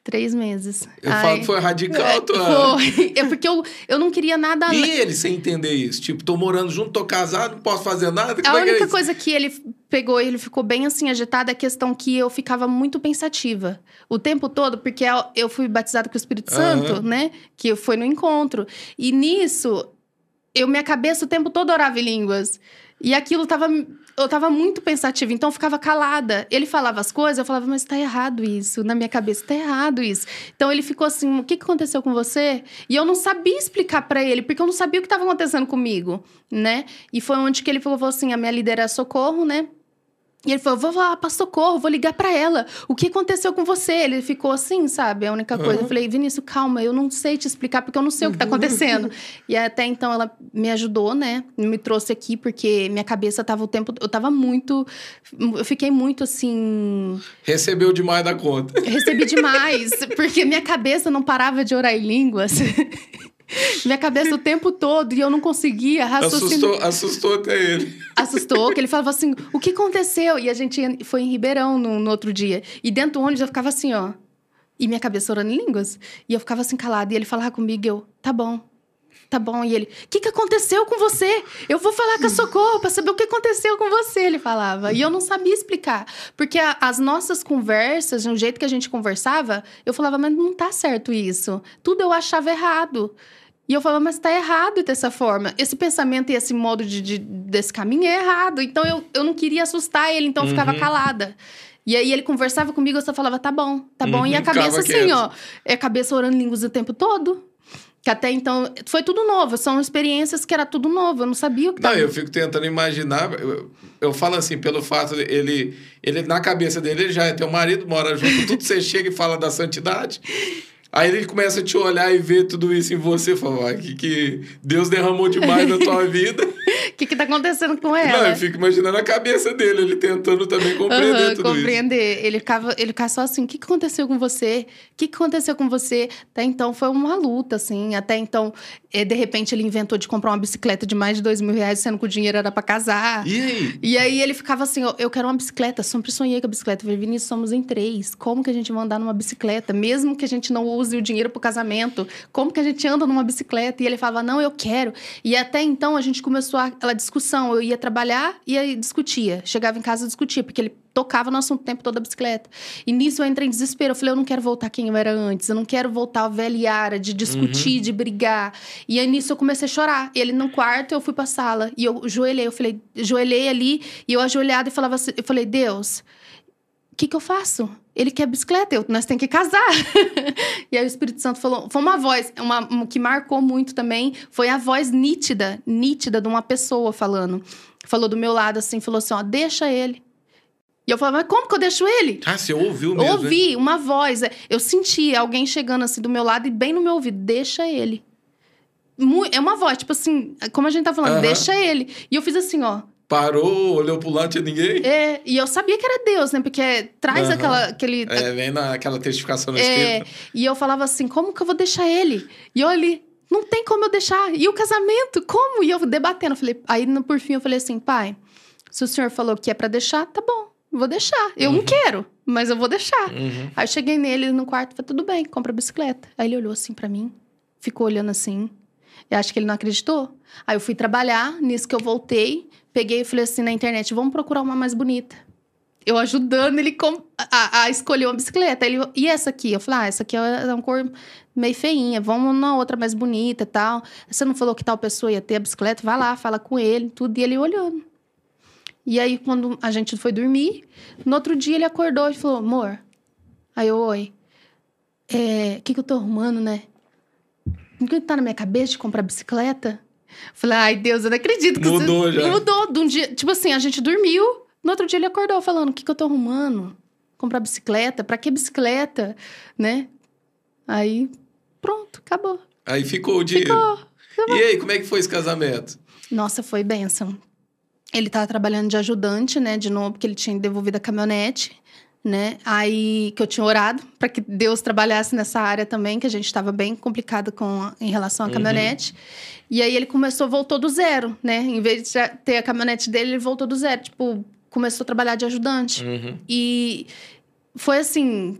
Três meses. Eu Ai. falo que foi radical, É, tua... Foi. É porque eu, eu não queria nada E ele, sem entender isso? Tipo, tô morando junto, tô casado, não posso fazer nada? A Como é que é única isso? coisa que ele pegou e ele ficou bem assim agitado é a questão que eu ficava muito pensativa o tempo todo, porque eu- fui batizada com o Espírito Aham. Santo, né? Que foi no encontro. E nisso, eu minha cabeça o tempo todo orava em línguas. E aquilo tava. Eu tava muito pensativa, então eu ficava calada. Ele falava as coisas, eu falava, mas tá errado isso. Na minha cabeça, tá errado isso. Então ele ficou assim: o que, que aconteceu com você? E eu não sabia explicar pra ele, porque eu não sabia o que tava acontecendo comigo, né? E foi onde que ele falou assim: a minha líder é socorro, né? E ele falou: vou lá pra socorro, vou ligar pra ela. O que aconteceu com você? Ele ficou assim, sabe? A única coisa. Uhum. Eu falei: Vinícius, calma, eu não sei te explicar porque eu não sei o que tá acontecendo. e até então ela me ajudou, né? Me trouxe aqui porque minha cabeça tava o tempo. Eu tava muito. Eu fiquei muito assim. Recebeu demais da conta. Recebi demais, porque minha cabeça não parava de orar em línguas. minha cabeça o tempo todo e eu não conseguia raciocinar. Assustou, assustou até ele. Assustou, que ele falava assim: o que aconteceu? E a gente foi em Ribeirão no, no outro dia. E dentro do ônibus eu ficava assim, ó. E minha cabeça orando em línguas. E eu ficava assim calada. E ele falava comigo, eu, tá bom. Tá bom. E ele, o que, que aconteceu com você? Eu vou falar com a Socorro pra saber o que aconteceu com você, ele falava. E eu não sabia explicar. Porque a- as nossas conversas, o jeito que a gente conversava, eu falava, mas não tá certo isso. Tudo eu achava errado. E eu falava, mas tá errado dessa forma. Esse pensamento e esse modo de, de- desse caminho é errado. Então eu, eu não queria assustar ele, então eu ficava Uhum. calada. E aí ele conversava comigo, eu só falava, tá bom, tá bom. e a Uhum, cabeça ficava assim, quieto. ó. É a cabeça orando línguas o tempo todo. Que até então foi tudo novo. São experiências que era tudo novo. Eu não sabia o que Não, tava. eu fico tentando imaginar. Eu, eu falo assim, pelo fato de ele, ele, na cabeça dele, ele já é teu marido, mora junto, tudo você chega e fala da santidade. Aí ele começa a te olhar e ver tudo isso em você, fala, ah, que, que Deus derramou demais na tua vida. O que, que tá acontecendo com Não, ela? eu fico imaginando a cabeça dele, ele tentando também compreender Aham, tudo isso. compreender. Ele ficava, ele ficava só assim: o que, aconteceu com você? O que, aconteceu com você? Até então foi uma luta, assim. Até então, eh, de repente, ele inventou de comprar uma bicicleta de mais de dois mil reais, sendo que o dinheiro era pra casar. E aí? E aí ele ficava assim, eu quero uma bicicleta, sempre sonhei com a bicicleta. Eu falei, Vinícius, somos em três. Como que a gente vai andar numa bicicleta? Mesmo que a gente não use o dinheiro pro casamento, como que a gente anda numa bicicleta? E ele falava, não, eu quero. E até então a gente começou aquela discussão. Eu ia trabalhar e aí discutia. Chegava em casa e discutia, porque ele tocava no assunto o tempo todo da bicicleta. E nisso eu entrei em desespero. Eu falei, eu não quero voltar quem eu era antes. Eu não quero voltar a velha Yara de discutir, de brigar. E aí nisso eu comecei a chorar. Ele no quarto, eu fui pra sala. E eu joelhei. Eu falei, joelhei ali. E eu ajoelhada e falava assim, eu falei, Deus, o que que eu faço? Ele quer bicicleta, eu, nós temos que casar. e aí o Espírito Santo falou, foi uma voz, uma, uma que marcou muito também, foi a voz nítida, nítida de uma pessoa falando. Falou do meu lado assim, falou assim, ó, deixa ele. E eu falava, mas como que eu deixo ele? Ah, você ouviu mesmo? Ouvi uma voz, é, eu senti alguém chegando assim do meu lado e bem no meu ouvido, deixa ele. É uma voz, tipo assim, como a gente tá falando, Aham. deixa ele. E eu fiz assim, ó, Parou, olhou pro lado, tinha ninguém? é, e eu sabia que era Deus, né? Porque traz Aham. aquela, aquele. É, vem naquela testificação no É, Espírito. e eu falava assim: como que eu vou deixar ele? E eu ali, não tem como eu deixar. E o casamento, como? E eu debatendo. eu Falei, aí no- por fim eu falei assim: pai, se o senhor falou que é pra deixar, tá bom, vou deixar. Eu não Uhum. quero, mas eu vou deixar. Uhum. Aí eu cheguei nele no quarto, falei, tudo bem, compra a bicicleta. Aí ele olhou assim pra mim, ficou olhando assim. Eu acho que ele não acreditou. Aí eu fui trabalhar, nisso que eu voltei, peguei e falei assim na internet, vamos procurar uma mais bonita. eu ajudando ele com, a, a, escolher uma bicicleta. Ele, e essa aqui? Eu falei, ah, essa aqui é uma cor meio feinha, vamos na outra mais bonita e tal. Você não falou que tal pessoa ia ter a bicicleta? Vai lá, fala com ele, tudo. E ele olhando. E aí, quando a gente foi dormir, no outro dia ele acordou e falou, amor. Aí eu, oi. O é, que, que eu tô arrumando, né? O que tá na minha cabeça de comprar bicicleta? Falei, ai, Deus, eu não acredito que Mudou você... já. Mudou. De um dia, tipo assim, a gente dormiu. No outro dia ele acordou falando: o que, que eu tô arrumando? Comprar bicicleta? Pra que bicicleta? Né? Aí, pronto, acabou. Aí ficou o dinheiro. Ficou, ficou. E aí, como é que foi esse casamento? Nossa, foi bênção. Ele tava trabalhando de ajudante, né? De novo, porque ele tinha devolvido a caminhonete né? Aí que eu tinha orado para que Deus trabalhasse nessa área também, que a gente estava bem complicado com em relação à uhum. caminhonete. E aí ele começou, voltou do zero, né? Em vez de ter a caminhonete dele, ele voltou do zero, tipo, começou a trabalhar de ajudante. Uhum. E foi assim,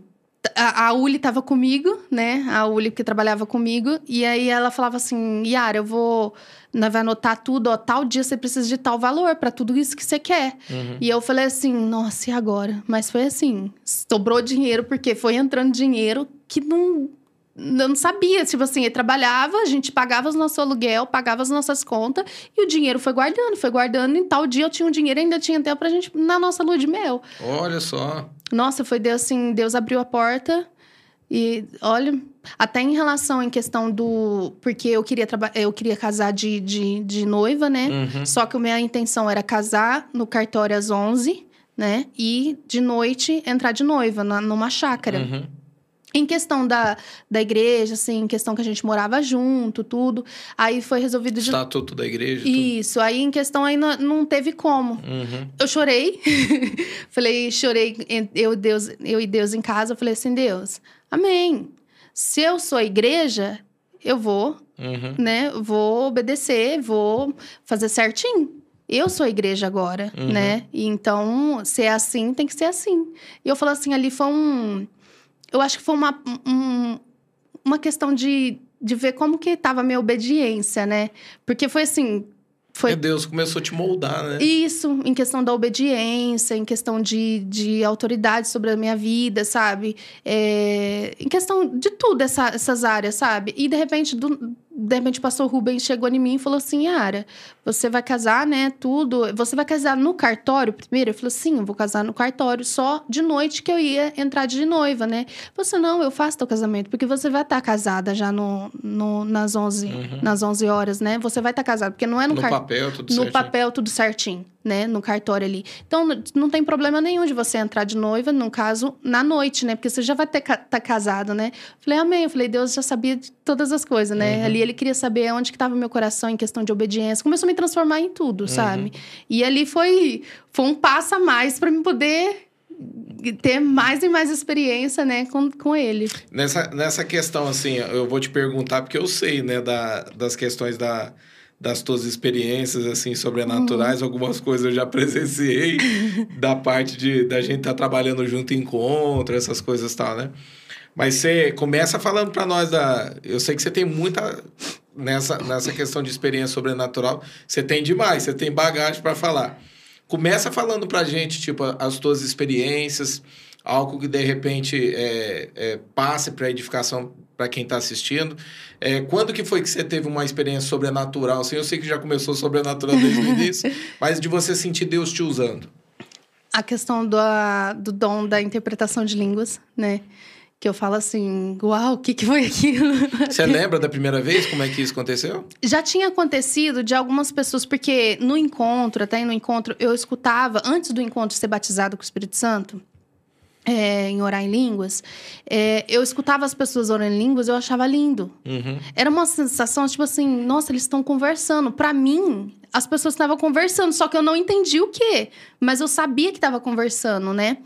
a, a Uli estava comigo, né? A Uli que trabalhava comigo, e aí ela falava assim: "Yara, eu vou nós vai anotar tudo, ó, tal dia você precisa de tal valor para tudo isso que você quer. Uhum. E eu falei assim, nossa, e agora? Mas foi assim, sobrou dinheiro porque foi entrando dinheiro que não eu não sabia, tipo assim, ele trabalhava, a gente pagava o nosso aluguel, pagava as nossas contas e o dinheiro foi guardando, foi guardando. E tal dia eu tinha um dinheiro, ainda tinha tempo pra gente na nossa lua de mel. Olha só. Nossa, foi Deus assim, Deus abriu a porta e olha, até em relação em questão do. Porque eu queria, eu queria casar de, de, de noiva, né? Uhum. Só que a minha intenção era casar no cartório às 11, né? E de noite entrar de noiva na, numa chácara. Uhum. Em questão da, da igreja, assim, em questão que a gente morava junto, tudo. Aí foi resolvido... De... Estatuto da igreja. Isso. Tudo. Aí, em questão, aí não, não teve como. Uhum. Eu chorei. falei, chorei, eu, Deus, eu e Deus em casa. Eu falei assim, Deus, amém. Se eu sou igreja, eu vou, uhum. né? Vou obedecer, vou fazer certinho eu sou igreja agora, uhum. né? E então, se é assim, tem que ser assim. E eu falo assim, ali foi um eu acho que foi uma, um, uma questão de, de ver como que estava a minha obediência, né? Porque foi assim, foi... Deus começou a te moldar, né? Isso, em questão da obediência, em questão de, de autoridade sobre a minha vida, sabe? É... Em questão de tudo, essa, essas áreas, sabe? E de repente, do, de repente o pastor Rubens chegou em mim e falou assim: Yara, você vai casar, né? Tudo. Você vai casar no cartório primeiro? Eu falei: sim, eu vou casar no cartório, só de noite que eu ia entrar de noiva, né? Você não, eu faço teu casamento, porque você vai estar casada já no, no, nas, 11, uhum. nas 11 horas, né? Você vai estar casada, porque não é no, no car... papel, tudo No certinho. papel, tudo certinho né, no cartório ali. Então, não tem problema nenhum de você entrar de noiva, no caso, na noite, né? Porque você já vai estar tá casado, né? Falei, amém. Eu falei, Deus já sabia de todas as coisas, né? Uhum. Ali ele queria saber onde que estava meu coração em questão de obediência. Começou a me transformar em tudo, uhum. sabe? E ali foi, foi um passo a mais para me poder ter mais e mais experiência, né, com, com ele. Nessa, nessa questão, assim, eu vou te perguntar, porque eu sei, né, da, das questões da das tuas experiências assim sobrenaturais, uhum. algumas coisas eu já presenciei da parte de da gente estar tá trabalhando junto em encontro, essas coisas tal, né? Mas você começa falando para nós da, eu sei que você tem muita nessa nessa questão de experiência sobrenatural, você tem demais, você tem bagagem para falar. Começa falando pra gente, tipo, as tuas experiências, algo que de repente é, é, passe para edificação para quem está assistindo. É, quando que foi que você teve uma experiência sobrenatural? Assim, eu sei que já começou sobrenatural desde o início, mas de você sentir Deus te usando. A questão do, do dom da interpretação de línguas, né? Que eu falo assim, uau, o que, que foi aquilo? Você lembra da primeira vez como é que isso aconteceu? Já tinha acontecido de algumas pessoas, porque no encontro, até no encontro, eu escutava, antes do encontro ser batizado com o Espírito Santo, é, em orar em línguas, é, eu escutava as pessoas orando em línguas, eu achava lindo. Uhum. Era uma sensação, tipo assim, nossa, eles estão conversando. Para mim, as pessoas estavam conversando, só que eu não entendi o quê. Mas eu sabia que estava conversando, né?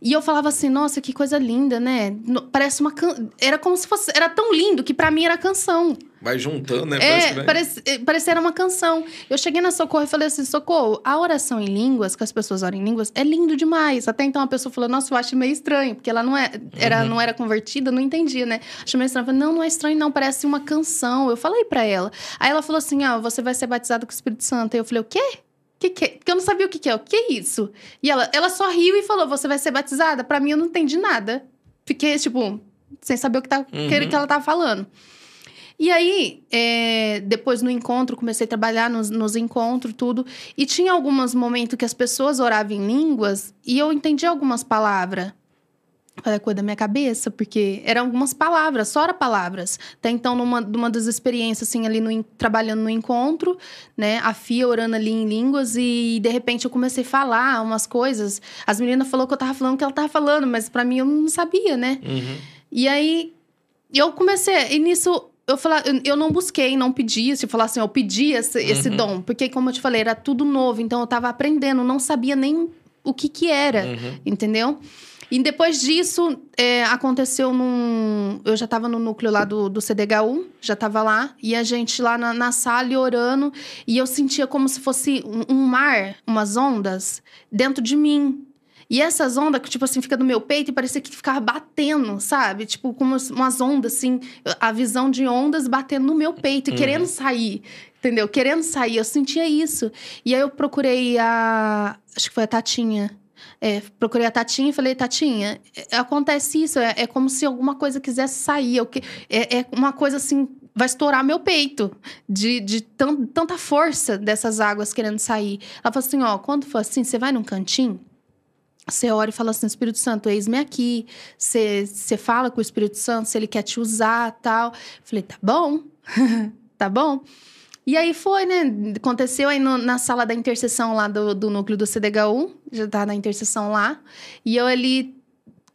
E eu falava assim, nossa, que coisa linda, né? Parece uma can... Era como se fosse. Era tão lindo que para mim era canção. Vai juntando, né? É, parece, vai... parece, era uma canção. Eu cheguei na Socorro e falei assim: Socorro, a oração em línguas, que as pessoas oram em línguas, é lindo demais. Até então a pessoa falou: Nossa, eu acho meio estranho, porque ela não, é, era, uhum. não era convertida, não entendia, né? Achei meio estranho. Eu falei, não, não é estranho, não, parece uma canção. Eu falei para ela. Aí ela falou assim: Ah, você vai ser batizado com o Espírito Santo. Aí eu falei: O quê? que, que, que eu não sabia o que, que é, o que é isso? E ela, ela só riu e falou: Você vai ser batizada? Pra mim, eu não entendi nada. Fiquei, tipo, sem saber o que, tá, Uhum. que, que ela tava falando. E aí, é, depois no encontro, comecei a trabalhar nos, nos encontros, tudo. E tinha alguns momentos que as pessoas oravam em línguas e eu entendi algumas palavras. Falei, coisa da minha cabeça, porque eram algumas palavras, só era palavras. Até então, numa, numa das experiências, assim, ali no, trabalhando no encontro, né? A Fia orando ali em línguas e, de repente, eu comecei a falar umas coisas. As meninas falaram que eu tava falando o que ela tava falando, mas pra mim eu não sabia, né? Uhum. E aí, eu comecei... E nisso, eu, falar, eu, não busquei, não pedi. Se falar assim, eu pedi esse, esse Uhum. dom. Porque, como eu te falei, era tudo novo. Então, eu tava aprendendo. Não sabia nem o que que era Uhum. entendeu? E depois disso, é, aconteceu num. Eu já estava no núcleo lá do, do CDHU, já estava lá, e a gente lá na, na sala e orando, e eu sentia como se fosse um, um mar, umas ondas, dentro de mim. E essas ondas, que, tipo assim, fica no meu peito e parecia que ficava batendo, sabe? Tipo, como umas- umas ondas, assim, a visão de ondas batendo no meu peito e Uhum. querendo sair. Entendeu? Querendo sair, eu sentia isso. E aí eu procurei a. Acho que foi a Tatinha. É, procurei a Tatinha e falei, Tatinha, é- acontece isso, é, é como se alguma coisa quisesse sair. eu que- É, é uma coisa assim, vai estourar meu peito de, de tan- tanta força dessas águas querendo sair. Ela falou assim: ó, quando for assim, você vai num cantinho. Você ora e fala assim, Espírito Santo, eis-me aqui. Você, você fala com o Espírito Santo, se ele quer te usar tal. Falei, tá bom, tá bom. E aí foi, né? Aconteceu aí no- na sala da intercessão lá do, do núcleo do CDHU, já tá na intercessão lá. E eu ali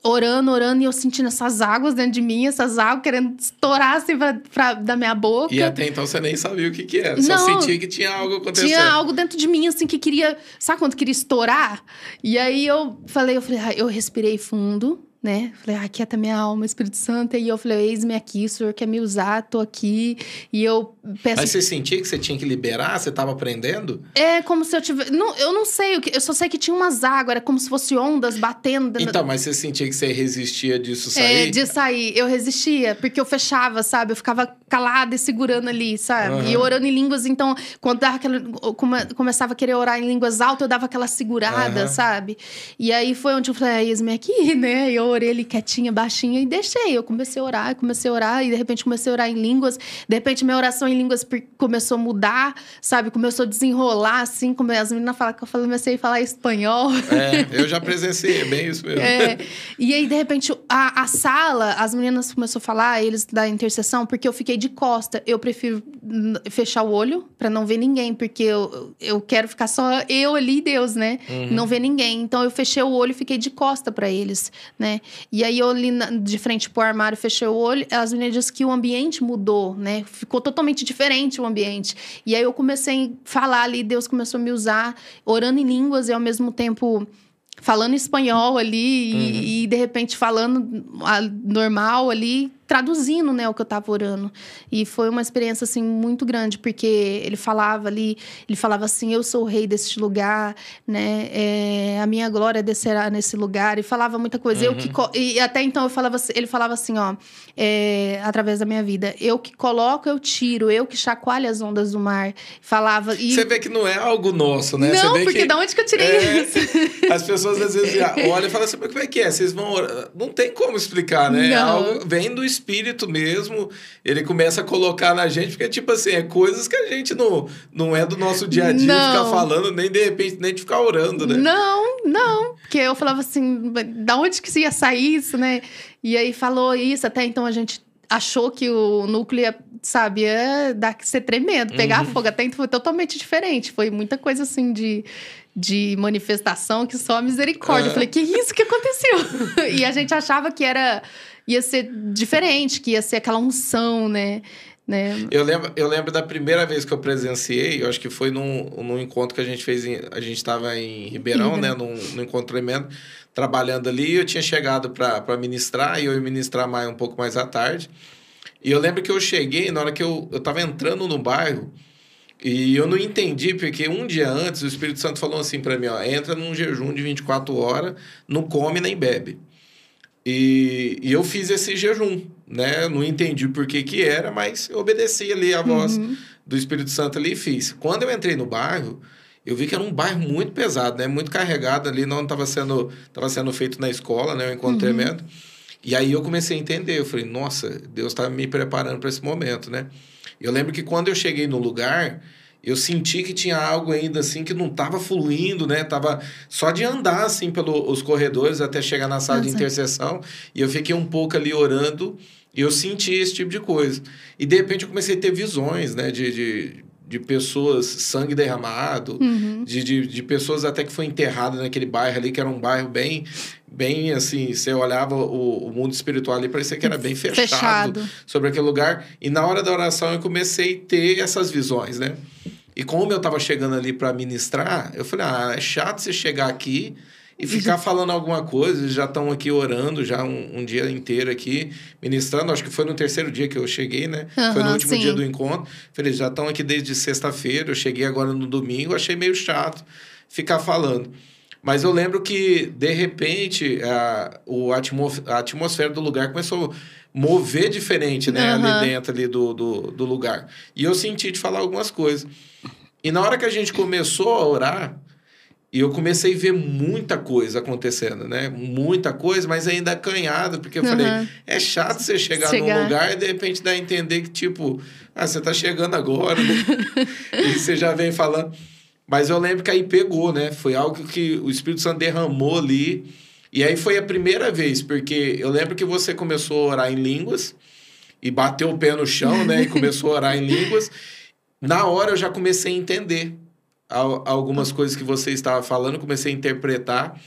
orando, orando, e eu sentindo essas águas dentro de mim, essas águas querendo estourar assim pra, pra- da minha boca. E até então você nem sabia o que, que era. Só Não. sentia que tinha algo acontecendo. Tinha algo dentro de mim, assim, que queria. Sabe quando queria estourar? E aí eu falei, eu falei, ah, eu respirei fundo, né? Falei, ah, quieta minha alma, Espírito Santo. E eu falei, eis-me aqui, o senhor quer me usar, tô aqui. E eu peço. Mas você sentia que você tinha que liberar? Você tava aprendendo? É como se eu tivesse. Não, eu não sei o que. Eu só sei que tinha umas águas, era como se fosse ondas batendo. Então, mas você sentia que você resistia disso É, sair? de sair, eu resistia, porque eu fechava, sabe? Eu ficava calada e segurando ali, sabe? Aham. E orando em línguas, então, quando dava aquela, come- começava a querer orar em línguas altas, eu dava aquela segurada, Aham. sabe? E aí foi onde eu falei, ah, eis-me aqui, né? E eu orei ali quietinha, baixinha, e deixei. Eu comecei a orar, comecei a orar, e de repente comecei a orar em línguas. De repente, minha oração em línguas começou a mudar, sabe? Começou a desenrolar, assim, como as meninas falam que eu falei, comecei a falar espanhol. É, eu já presenciei, é bem isso mesmo. É, e aí, de repente, a, a sala, as meninas começaram a falar, eles da intercessão, porque eu fiquei de costa. Eu prefiro fechar o olho pra não ver ninguém, porque eu, eu quero ficar só eu ali e Deus, né? Uhum. Não ver ninguém. Então eu fechei o olho e fiquei de costa pra eles, né? E aí eu ali na- de frente pro armário, fechei o olho, as meninas disseram que o ambiente mudou, né? Ficou totalmente diferente o ambiente. E aí eu comecei a falar ali, Deus começou a me usar, orando em línguas e ao mesmo tempo falando espanhol ali Uhum. e, e, de repente falando normal ali, traduzindo, né, o que eu tava orando. E foi uma experiência assim muito grande, porque ele falava ali, ele falava assim: "Eu sou o rei deste lugar, né? É, a minha glória descerá nesse lugar". E falava muita coisa. Eu Uhum. que co- e até então eu falava, assim- ele falava assim, ó, é, através da minha vida, eu que coloco, eu tiro, eu que chacoalho as ondas do mar. Falava e Você vê que não é algo nosso, né? Não, você vê porque que... da onde que eu tirei É, isso? As pessoas às vezes olham e falam assim, mas como é que é? Vocês vão orar? Não tem como explicar, né? É Não. Algo, vem do espírito mesmo, ele começa a colocar na gente, porque, tipo assim, é coisas que a gente não, não é do nosso dia a dia Não. ficar falando, nem de repente, nem de ficar orando, né? Não, não. Porque eu falava assim, da onde que ia sair isso, né? E aí falou isso, até então a gente achou que o núcleo ia, sabe, ia dar que ser tremendo, pegar Uhum. fogo. Até então foi totalmente diferente. Foi muita coisa assim de, de manifestação que só a misericórdia. Eu Ah. falei, que isso que aconteceu? e a gente achava que era ia ser diferente, que ia ser aquela unção, né? né? Eu lembro, eu lembro da primeira vez que eu presenciei, eu acho que foi num, num encontro que a gente fez, em, a gente estava em Ribeirão, Ribeirão. né, num, num encontro tremendo, trabalhando ali, eu tinha chegado para ministrar, e eu ia ministrar mais, um pouco mais à tarde, e eu lembro que eu cheguei, na hora que eu, eu tava entrando no bairro, e eu não entendi, porque um dia antes o Espírito Santo falou assim para mim, ó, entra num jejum de 24 horas, não come nem bebe. E, e eu fiz esse jejum, né? Não entendi por que que era, mas eu obedeci ali a voz Uhum. do Espírito Santo ali e fiz. Quando eu entrei no bairro, eu vi que era um bairro muito pesado, né? Muito carregado ali, não estava sendo, tava sendo feito na escola, né? O encontro uhum. tremendo. E aí eu comecei a entender, eu falei, nossa, Deus está me preparando para esse momento, né? Eu lembro que quando eu cheguei no lugar, eu senti que tinha algo ainda assim que não estava fluindo, né? Tava só de andar assim pelos corredores até chegar na sala Nossa. de intercessão, e eu fiquei um pouco ali orando, e eu senti esse tipo de coisa. E de repente eu comecei a ter visões, né, de, de de pessoas, sangue derramado, uhum. de, de, de, pessoas até que foi enterrada naquele bairro ali, que era um bairro bem, bem assim, você olhava o, o mundo espiritual ali, parecia que era bem fechado, fechado, sobre aquele lugar. E na hora da oração eu comecei a ter essas visões, né? E como eu estava chegando ali para ministrar, eu falei, ah, é chato você chegar aqui e ficar falando alguma coisa. Eles já estão aqui orando, já um, um, dia inteiro aqui, ministrando. Acho que foi no terceiro dia que eu cheguei, né? Uhum, foi no último sim. dia do encontro. Falei, já estão aqui desde sexta-feira. Eu cheguei agora no domingo, achei meio chato ficar falando. Mas eu lembro que, de repente, a, o atmos, a atmosfera do lugar começou a mover diferente, né? Uhum. Ali dentro ali do, do, do lugar. E eu senti de falar algumas coisas. E na hora que a gente começou a orar, e eu comecei a ver muita coisa acontecendo, né? Muita coisa, mas ainda acanhado, porque eu uhum. falei, é chato você chegar, chegar num lugar e de repente dar a entender que, tipo, ah, você tá chegando agora, né? e você já vem falando. Mas eu lembro que aí pegou, né? Foi algo que o Espírito Santo derramou ali. E aí foi a primeira vez, porque eu lembro que você começou a orar em línguas e bateu o pé no chão, né? E começou a orar em línguas. Na hora eu já comecei a entender algumas coisas que você estava falando, comecei a interpretar.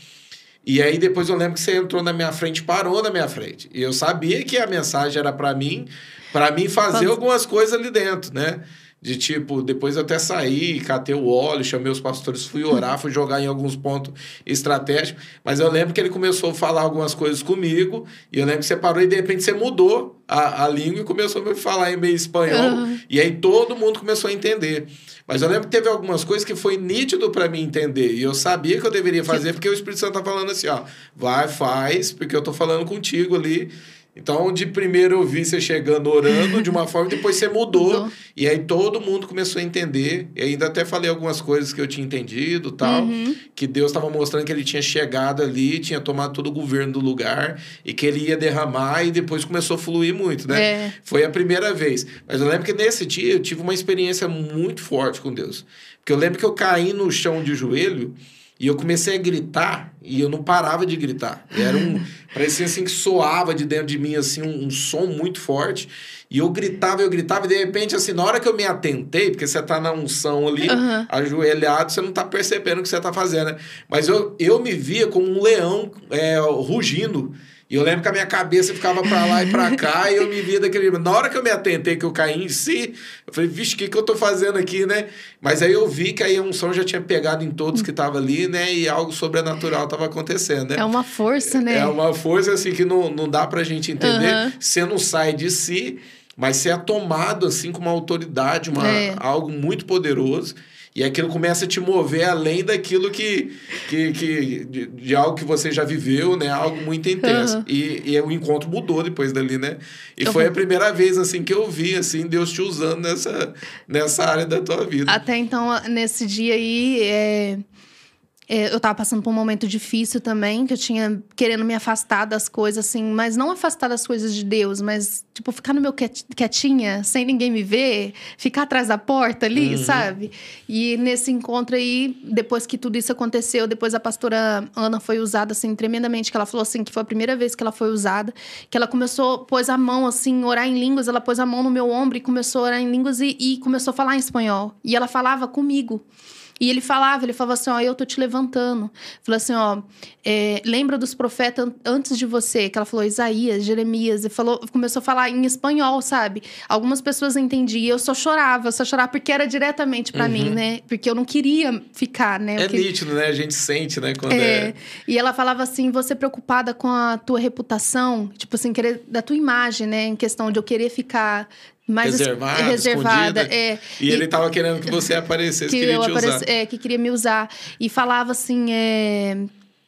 E aí depois eu lembro que você entrou na minha frente, parou na minha frente. E eu sabia que a mensagem era para mim, para mim fazer algumas coisas ali dentro, né? De tipo, depois eu até saí, catei o óleo, chamei os pastores, fui orar, fui jogar em alguns pontos estratégicos. Mas eu lembro que ele começou a falar algumas coisas comigo, e eu lembro que você parou e de repente você mudou a, a língua e começou a me falar em meio espanhol. Uhum. E aí todo mundo começou a entender. Mas eu lembro que teve algumas coisas que foi nítido para mim entender. E eu sabia que eu deveria fazer, porque o Espírito Santo tá falando assim, ó, vai, faz, porque eu tô falando contigo ali. Então, de primeiro eu vi você chegando orando de uma forma, depois você mudou. mudou. E aí todo mundo começou a entender. E ainda até falei algumas coisas que eu tinha entendido tal. Uhum. Que Deus estava mostrando que ele tinha chegado ali, tinha tomado todo o governo do lugar e que ele ia derramar e depois começou a fluir muito, né? É. Foi a primeira vez. Mas eu lembro que nesse dia eu tive uma experiência muito forte com Deus. Porque eu lembro que eu caí no chão de joelho. E eu comecei a gritar e eu não parava de gritar. Era um. parecia assim que soava de dentro de mim, assim, um, um, som muito forte. E eu gritava, eu gritava, e de repente, assim, na hora que eu me atentei, porque você tá na unção ali, uhum. ajoelhado, você não tá percebendo o que você tá fazendo, né? Mas eu, eu me via como um leão é, rugindo. E eu lembro que a minha cabeça ficava para lá e para cá e eu me via daquele. Na hora que eu me atentei que eu caí em si, eu falei, vixe, o que, que eu tô fazendo aqui, né? Mas aí eu vi que aí a unção já tinha pegado em todos que estavam ali, né? E algo sobrenatural estava acontecendo, né? É uma força, né? É uma força, assim, que não, não dá pra gente entender. Uhum. Você não sai de si, mas você é tomado, assim, com uma autoridade, uma, é. algo muito poderoso. E aquilo começa a te mover além daquilo que, que, que de, de algo que você já viveu, né? Algo muito intenso. Uhum. E, e o encontro mudou depois dali, né? E eu foi a primeira vez, assim, que eu vi, assim, Deus te usando nessa, nessa área da tua vida. Até então, nesse dia aí, é, eu tava passando por um momento difícil também, que eu tinha querendo me afastar das coisas, assim, mas não afastar das coisas de Deus, mas, tipo, ficar no meu quietinha, sem ninguém me ver, ficar atrás da porta ali, uhum. sabe? E nesse encontro aí, depois que tudo isso aconteceu, depois a pastora Ana foi usada, assim, tremendamente, que ela falou assim, que foi a primeira vez que ela foi usada, que ela começou, pôs a mão, assim, orar em línguas, ela pôs a mão no meu ombro e começou a orar em línguas e, e começou a falar em espanhol. E ela falava comigo. E ele falava, ele falava assim, ó, eu tô te levantando. Falou assim, ó, é, lembra dos profetas antes de você, que ela falou Isaías, Jeremias, e falou, começou a falar em espanhol, sabe? Algumas pessoas entendiam, eu só chorava, eu só chorava porque era diretamente para uhum. mim, né? Porque eu não queria ficar, né? É queria... nítido, né? A gente sente, né? Quando é... é... E ela falava assim, você preocupada com a tua reputação, tipo assim, querer, da tua imagem, né? Em questão de eu querer ficar mais reservada, reservada é. E, e ele estava querendo que você aparecesse, que queria te apareci, usar. É, que queria me usar. E falava assim, é,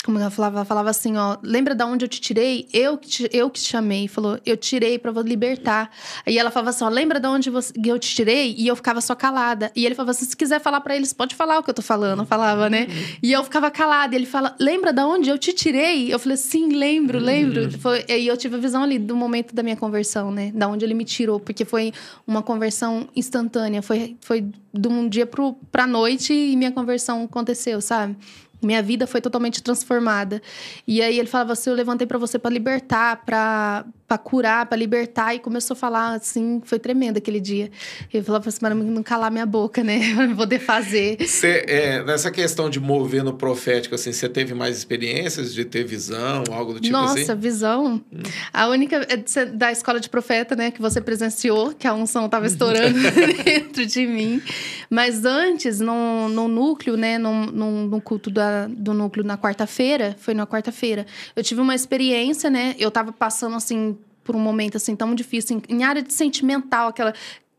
como ela falava, ela falava assim, ó, lembra da onde eu te tirei? Eu que te, eu que te chamei, falou, eu tirei para libertar. Aí ela falava assim, ó, lembra da onde você, eu te tirei? E eu ficava só calada. E ele falava assim, se quiser falar para eles, pode falar o que eu tô falando, falava, né? E eu ficava calada. E ele fala, lembra da onde eu te tirei? Eu falei, sim, lembro, lembro. Uhum. Foi, e eu tive a visão ali do momento da minha conversão, né? Da onde ele me tirou, porque foi uma conversão instantânea, foi, foi de um dia pro, pra noite e minha conversão aconteceu, sabe? Minha vida foi totalmente transformada. E aí ele falava assim: eu levantei para você para libertar, para para curar, para libertar. E começou a falar assim, foi tremendo aquele dia. Ele falava assim, para não calar minha boca, né? Pra poder fazer. Você, é, nessa questão de mover no profético, assim, você teve mais experiências de ter visão, algo do tipo Nossa, assim? Nossa, visão. Hum. A única é da escola de profeta, né, que você presenciou, que a unção estava estourando dentro de mim. Mas antes, no, no núcleo, né, no, no, no culto da, do núcleo na quarta-feira, foi na quarta-feira, eu tive uma experiência, né? Eu estava passando assim por um momento assim tão difícil em, em área de sentimental, aquela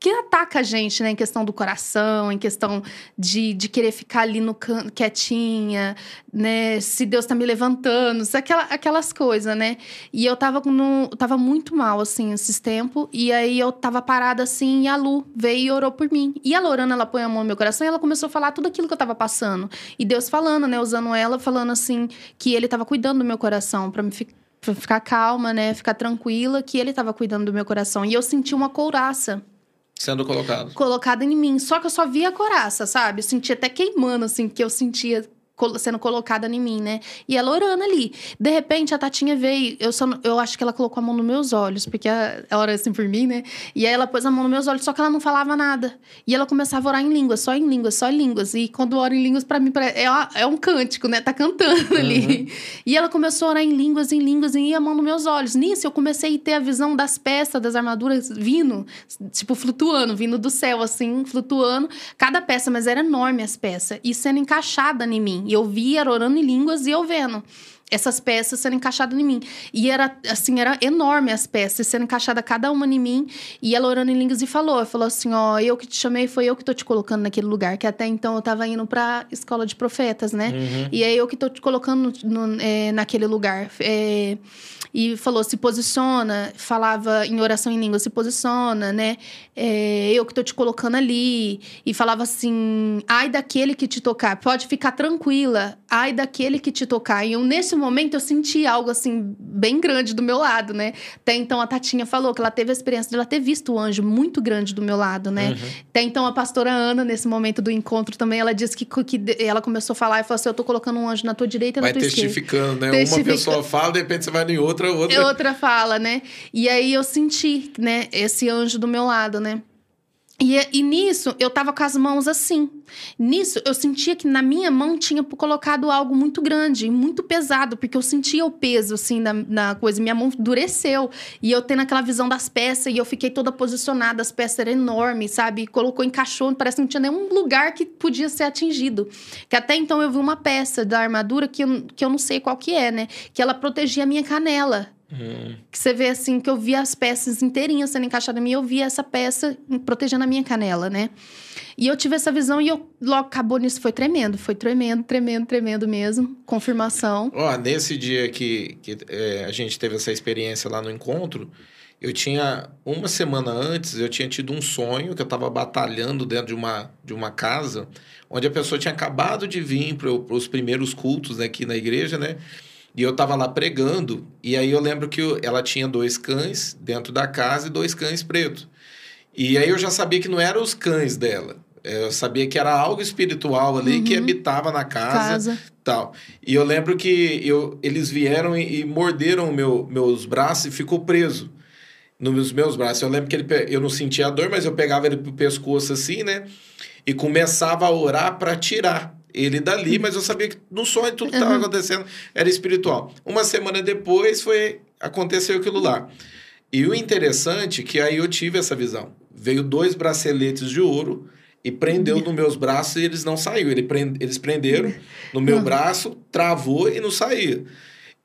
que ataca a gente, né, em questão do coração, em questão de, de querer ficar ali no can, quietinha, né, se Deus tá me levantando, aquela, aquelas coisas, né? E eu tava, no, tava muito mal, assim, esses tempos, e aí eu tava parada assim, e a Lu veio e orou por mim. E a Lorana, ela põe a mão no meu coração e ela começou a falar tudo aquilo que eu tava passando. E Deus falando, né, usando ela, falando assim, que ele tava cuidando do meu coração, para me ficar ficar calma, né? Ficar tranquila, que ele estava cuidando do meu coração. E eu senti uma couraça. Sendo colocado. Colocada em mim. Só que eu só via a couraça, sabe? Eu sentia até queimando, assim, que eu sentia sendo colocada em mim, né? E ela orando ali. De repente, a Tatinha veio, eu, só, eu acho que ela colocou a mão nos meus olhos, porque ela ora assim por mim, né? E aí ela pôs a mão nos meus olhos, só que ela não falava nada. E ela começava a orar em línguas, só em línguas, só em línguas. E quando ora em línguas, para mim, é, é um cântico, né? Tá cantando uhum. ali. E ela começou a orar em línguas, em línguas, e ia a mão nos meus olhos. Nisso, eu comecei a ter a visão das peças, das armaduras vindo, tipo, flutuando, vindo do céu, assim, flutuando. Cada peça, mas era enorme as peças. E sendo encaixada em mim. E eu via orando em línguas e eu vendo essas peças sendo encaixadas em mim. E era assim, era enorme as peças sendo encaixadas cada uma em mim. E ela orando em línguas e falou, falou assim, ó, eu que te chamei, foi eu que tô te colocando naquele lugar, que até então eu tava indo pra escola de profetas, né? Uhum. E é eu que tô te colocando no, no, é, naquele lugar. É, e falou, se posiciona, falava em oração em língua, se posiciona, né? É, eu que tô te colocando ali. E falava assim, ai daquele que te tocar, pode ficar tranquila, ai daquele que te tocar. E eu, nesse momento, eu senti algo, assim, bem grande do meu lado, né? Até então, a Tatinha falou que ela teve a experiência de ela ter visto o anjo muito grande do meu lado, né? Uhum. Até então, a pastora Ana, nesse momento do encontro também, ela disse que, que ela começou a falar e falou assim, eu tô colocando um anjo na tua direita e na Vai tua esquerda. Vai testificando, né? Uma pessoa fala, de repente você vai em outra, outra... Outra fala, né? E aí, eu senti, né? Esse anjo do meu lado, né? E, e, nisso, eu tava com as mãos assim. Nisso, eu sentia que na minha mão tinha colocado algo muito grande, muito pesado, porque eu sentia o peso, assim, na, na coisa. Minha mão endureceu. E eu tendo aquela visão das peças, e eu fiquei toda posicionada, as peças eram enormes, sabe? Colocou, encaixou, parece que não tinha nenhum lugar que podia ser atingido. Que até então eu vi uma peça da armadura que eu, que eu não sei qual que é, né? Que ela protegia a minha canela. Hum. Que você vê assim, que eu via as peças inteirinhas sendo encaixadas em mim, eu via essa peça protegendo a minha canela, né? E eu tive essa visão e eu logo acabou nisso, foi tremendo, foi tremendo, tremendo, tremendo mesmo. Confirmação. Ó, nesse dia que, que é, a gente teve essa experiência lá no encontro, eu tinha, uma semana antes, eu tinha tido um sonho que eu estava batalhando dentro de uma, de uma casa, onde a pessoa tinha acabado de vir para os primeiros cultos aqui na igreja, né? E eu tava lá pregando, e aí eu lembro que ela tinha dois cães dentro da casa e dois cães pretos. E aí eu já sabia que não eram os cães dela. Eu sabia que era algo espiritual ali uhum. que habitava na casa, casa, tal. E eu lembro que eu, eles vieram e, e morderam meu, meus braços e ficou preso nos meus braços. Eu lembro que ele, eu não sentia a dor, mas eu pegava ele pro pescoço assim, né? E começava a orar para tirar ele dali, mas eu sabia que no sonho tudo que estava acontecendo era espiritual. Uma semana depois foi aconteceu aquilo lá. E o interessante é que aí eu tive essa visão. Veio dois braceletes de ouro e prendeu nos meus braços e eles não saíram. Ele eles prenderam no meu braço, travou e não saía.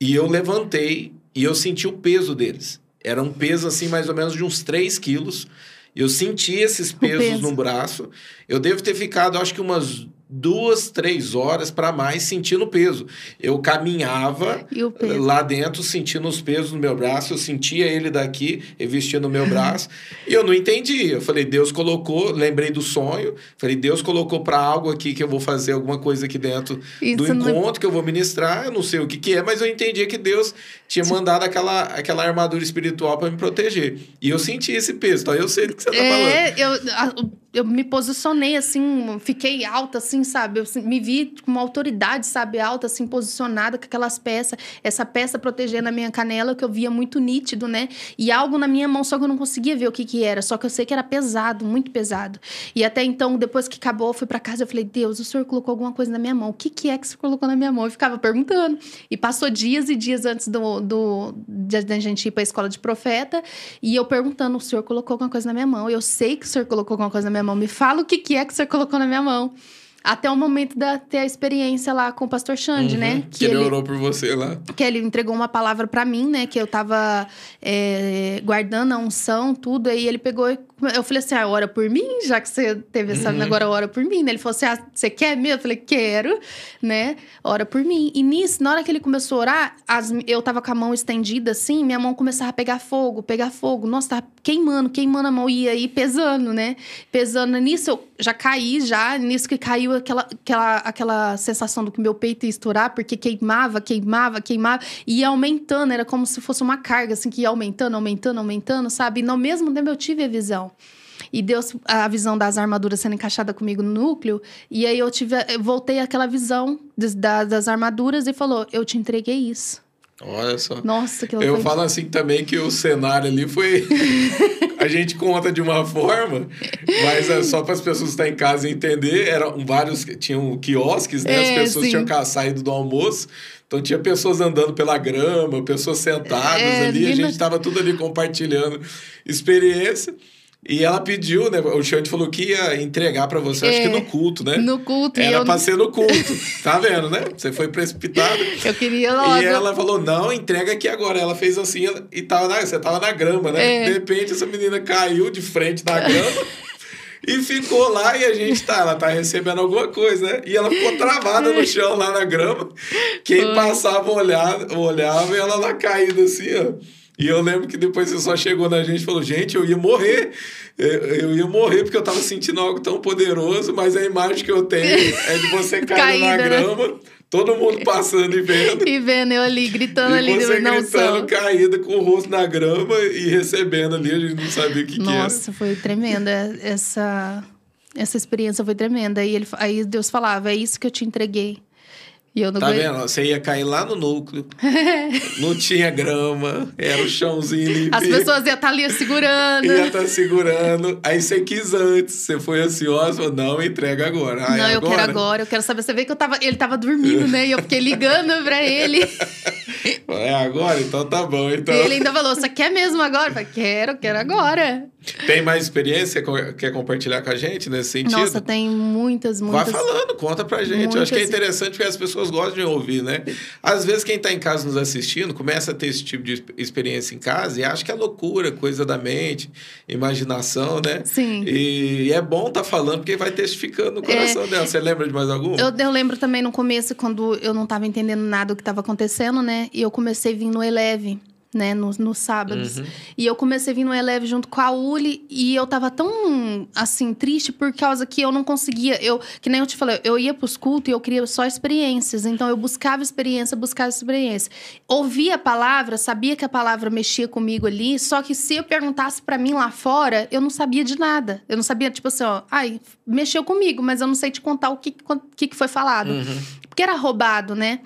E eu levantei e eu senti o peso deles. Era um peso assim mais ou menos de uns 3 quilos. Eu senti esses pesos peso. no braço. Eu devo ter ficado, acho que umas duas, três horas para mais sentindo peso. Eu caminhava lá dentro, sentindo os pesos no meu braço, eu sentia ele daqui, revestindo o meu braço, e eu não entendi. Eu falei, Deus colocou, lembrei do sonho, falei, Deus colocou para algo aqui que eu vou fazer alguma coisa aqui dentro Isso do encontro não... que eu vou ministrar, eu não sei o que, que é, mas eu entendi que Deus tinha mandado aquela, aquela armadura espiritual para me proteger. E eu senti esse peso, então eu sei do que você tá é, falando. Eu, eu me posicionei assim, fiquei alta, assim, sabe? Eu me vi com uma autoridade, sabe? Alta, assim, posicionada com aquelas peças. Essa peça protegendo a minha canela, que eu via muito nítido, né? E algo na minha mão, só que eu não conseguia ver o que que era. Só que eu sei que era pesado, muito pesado. E até então, depois que acabou, eu fui para casa, eu falei, Deus, o Senhor colocou alguma coisa na minha mão. O que que é que o Senhor colocou na minha mão? Eu ficava perguntando. E passou dias e dias antes do, do, de, de a gente ir pra escola de profeta. E eu perguntando, o Senhor colocou alguma coisa na minha mão. Eu sei que o Senhor colocou alguma coisa na minha minha mão. Me fala o que, que é que você colocou na minha mão. Até o momento da ter a experiência lá com o pastor Xande, uhum, né? Que, ele, ele, orou por você lá. Que ele entregou uma palavra para mim, né? Que eu tava é, guardando a unção, tudo. Aí ele pegou e eu falei assim, ah, ora por mim, já que você teve essa uhum. agora ora por mim, né? Ele falou assim, ah, você quer mesmo? Eu falei, quero, né? Ora por mim. E nisso, na hora que ele começou a orar, as, eu tava com a mão estendida assim, minha mão começava a pegar fogo, pegar fogo. Nossa, tava queimando, queimando a mão, ia aí pesando, né? Pesando. Nisso eu já caí, já. Nisso que caiu aquela, aquela, aquela sensação do que meu peito ia estourar, porque queimava, queimava, queimava. E ia aumentando, era como se fosse uma carga, assim, que ia aumentando, aumentando, aumentando, sabe? E no mesmo tempo eu tive a visão. E Deus, a visão das armaduras sendo encaixada comigo no núcleo. E aí eu tive, eu voltei àquela visão das, das armaduras e falou: Eu te entreguei isso. Olha só. Nossa, que Eu falo assim também que o cenário ali foi. a gente conta de uma forma, mas é só para as pessoas estar em casa entender. Eram vários. Tinham quiosques, né? É, as pessoas sim. tinham saído do almoço. Então tinha pessoas andando pela grama, pessoas sentadas é, ali, a gente estava tudo ali compartilhando experiência. E ela pediu, né? O Xande falou que ia entregar para você, é, acho que no culto, né? No culto. Era pra ser no culto. tá vendo, né? Você foi precipitado. Eu queria logo. E ela falou, não, entrega aqui agora. Ela fez assim e tava na, você tava na grama, né? É. De repente, essa menina caiu de frente na grama. e ficou lá e a gente tá, ela tá recebendo alguma coisa, né? E ela ficou travada no chão lá na grama. Quem Foi. passava olhava, olhava e ela lá caída assim, ó. E eu lembro que depois você só chegou na gente e falou: gente, eu ia morrer. Eu ia morrer porque eu tava sentindo algo tão poderoso, mas a imagem que eu tenho é de você caindo na né? grama. Né? Todo mundo passando e vendo. E vendo eu ali, gritando e ali. você gritando, caída, com o rosto na grama e recebendo ali. A gente não sabia o que, Nossa, que era. Nossa, foi tremenda. Essa, essa experiência foi tremenda. E ele, aí Deus falava, é isso que eu te entreguei. E eu não tá vendo? Você ia cair lá no núcleo. não tinha grama, era o chãozinho limpo. As pessoas iam estar tá ali segurando. Ia estar tá segurando. Aí você quis antes, você foi ansiosa, não, entrega agora. não, eu quero agora, eu quero saber. Você vê que eu tava, ele tava dormindo, né? E eu fiquei ligando pra ele. É agora? Então tá bom. Então... E ele ainda falou: Você quer mesmo agora? Eu falei, quero, quero agora. Tem mais experiência? Quer compartilhar com a gente nesse sentido? Nossa, tem muitas, muitas. Vai falando, conta pra gente. Muitas... Eu acho que é interessante porque as pessoas gostam de ouvir, né? Às vezes quem tá em casa nos assistindo começa a ter esse tipo de experiência em casa e acha que é loucura, coisa da mente, imaginação, né? Sim. E é bom tá falando porque vai testificando no coração é... dela. Você lembra de mais algum? Eu, eu lembro também no começo, quando eu não tava entendendo nada do que tava acontecendo, né? E eu comecei a vir no Eleve né, nos, nos sábados. Uhum. E eu comecei a vir no Eleve junto com a Uli e eu tava tão, assim, triste por causa que eu não conseguia. Eu, que nem eu te falei, eu ia pros cultos e eu queria só experiências. Então eu buscava experiência, buscava experiência. Ouvia a palavra, sabia que a palavra mexia comigo ali, só que se eu perguntasse para mim lá fora, eu não sabia de nada. Eu não sabia, tipo assim, ó, ai, mexeu comigo, mas eu não sei te contar o que, que, que foi falado. Uhum. Porque era roubado, né?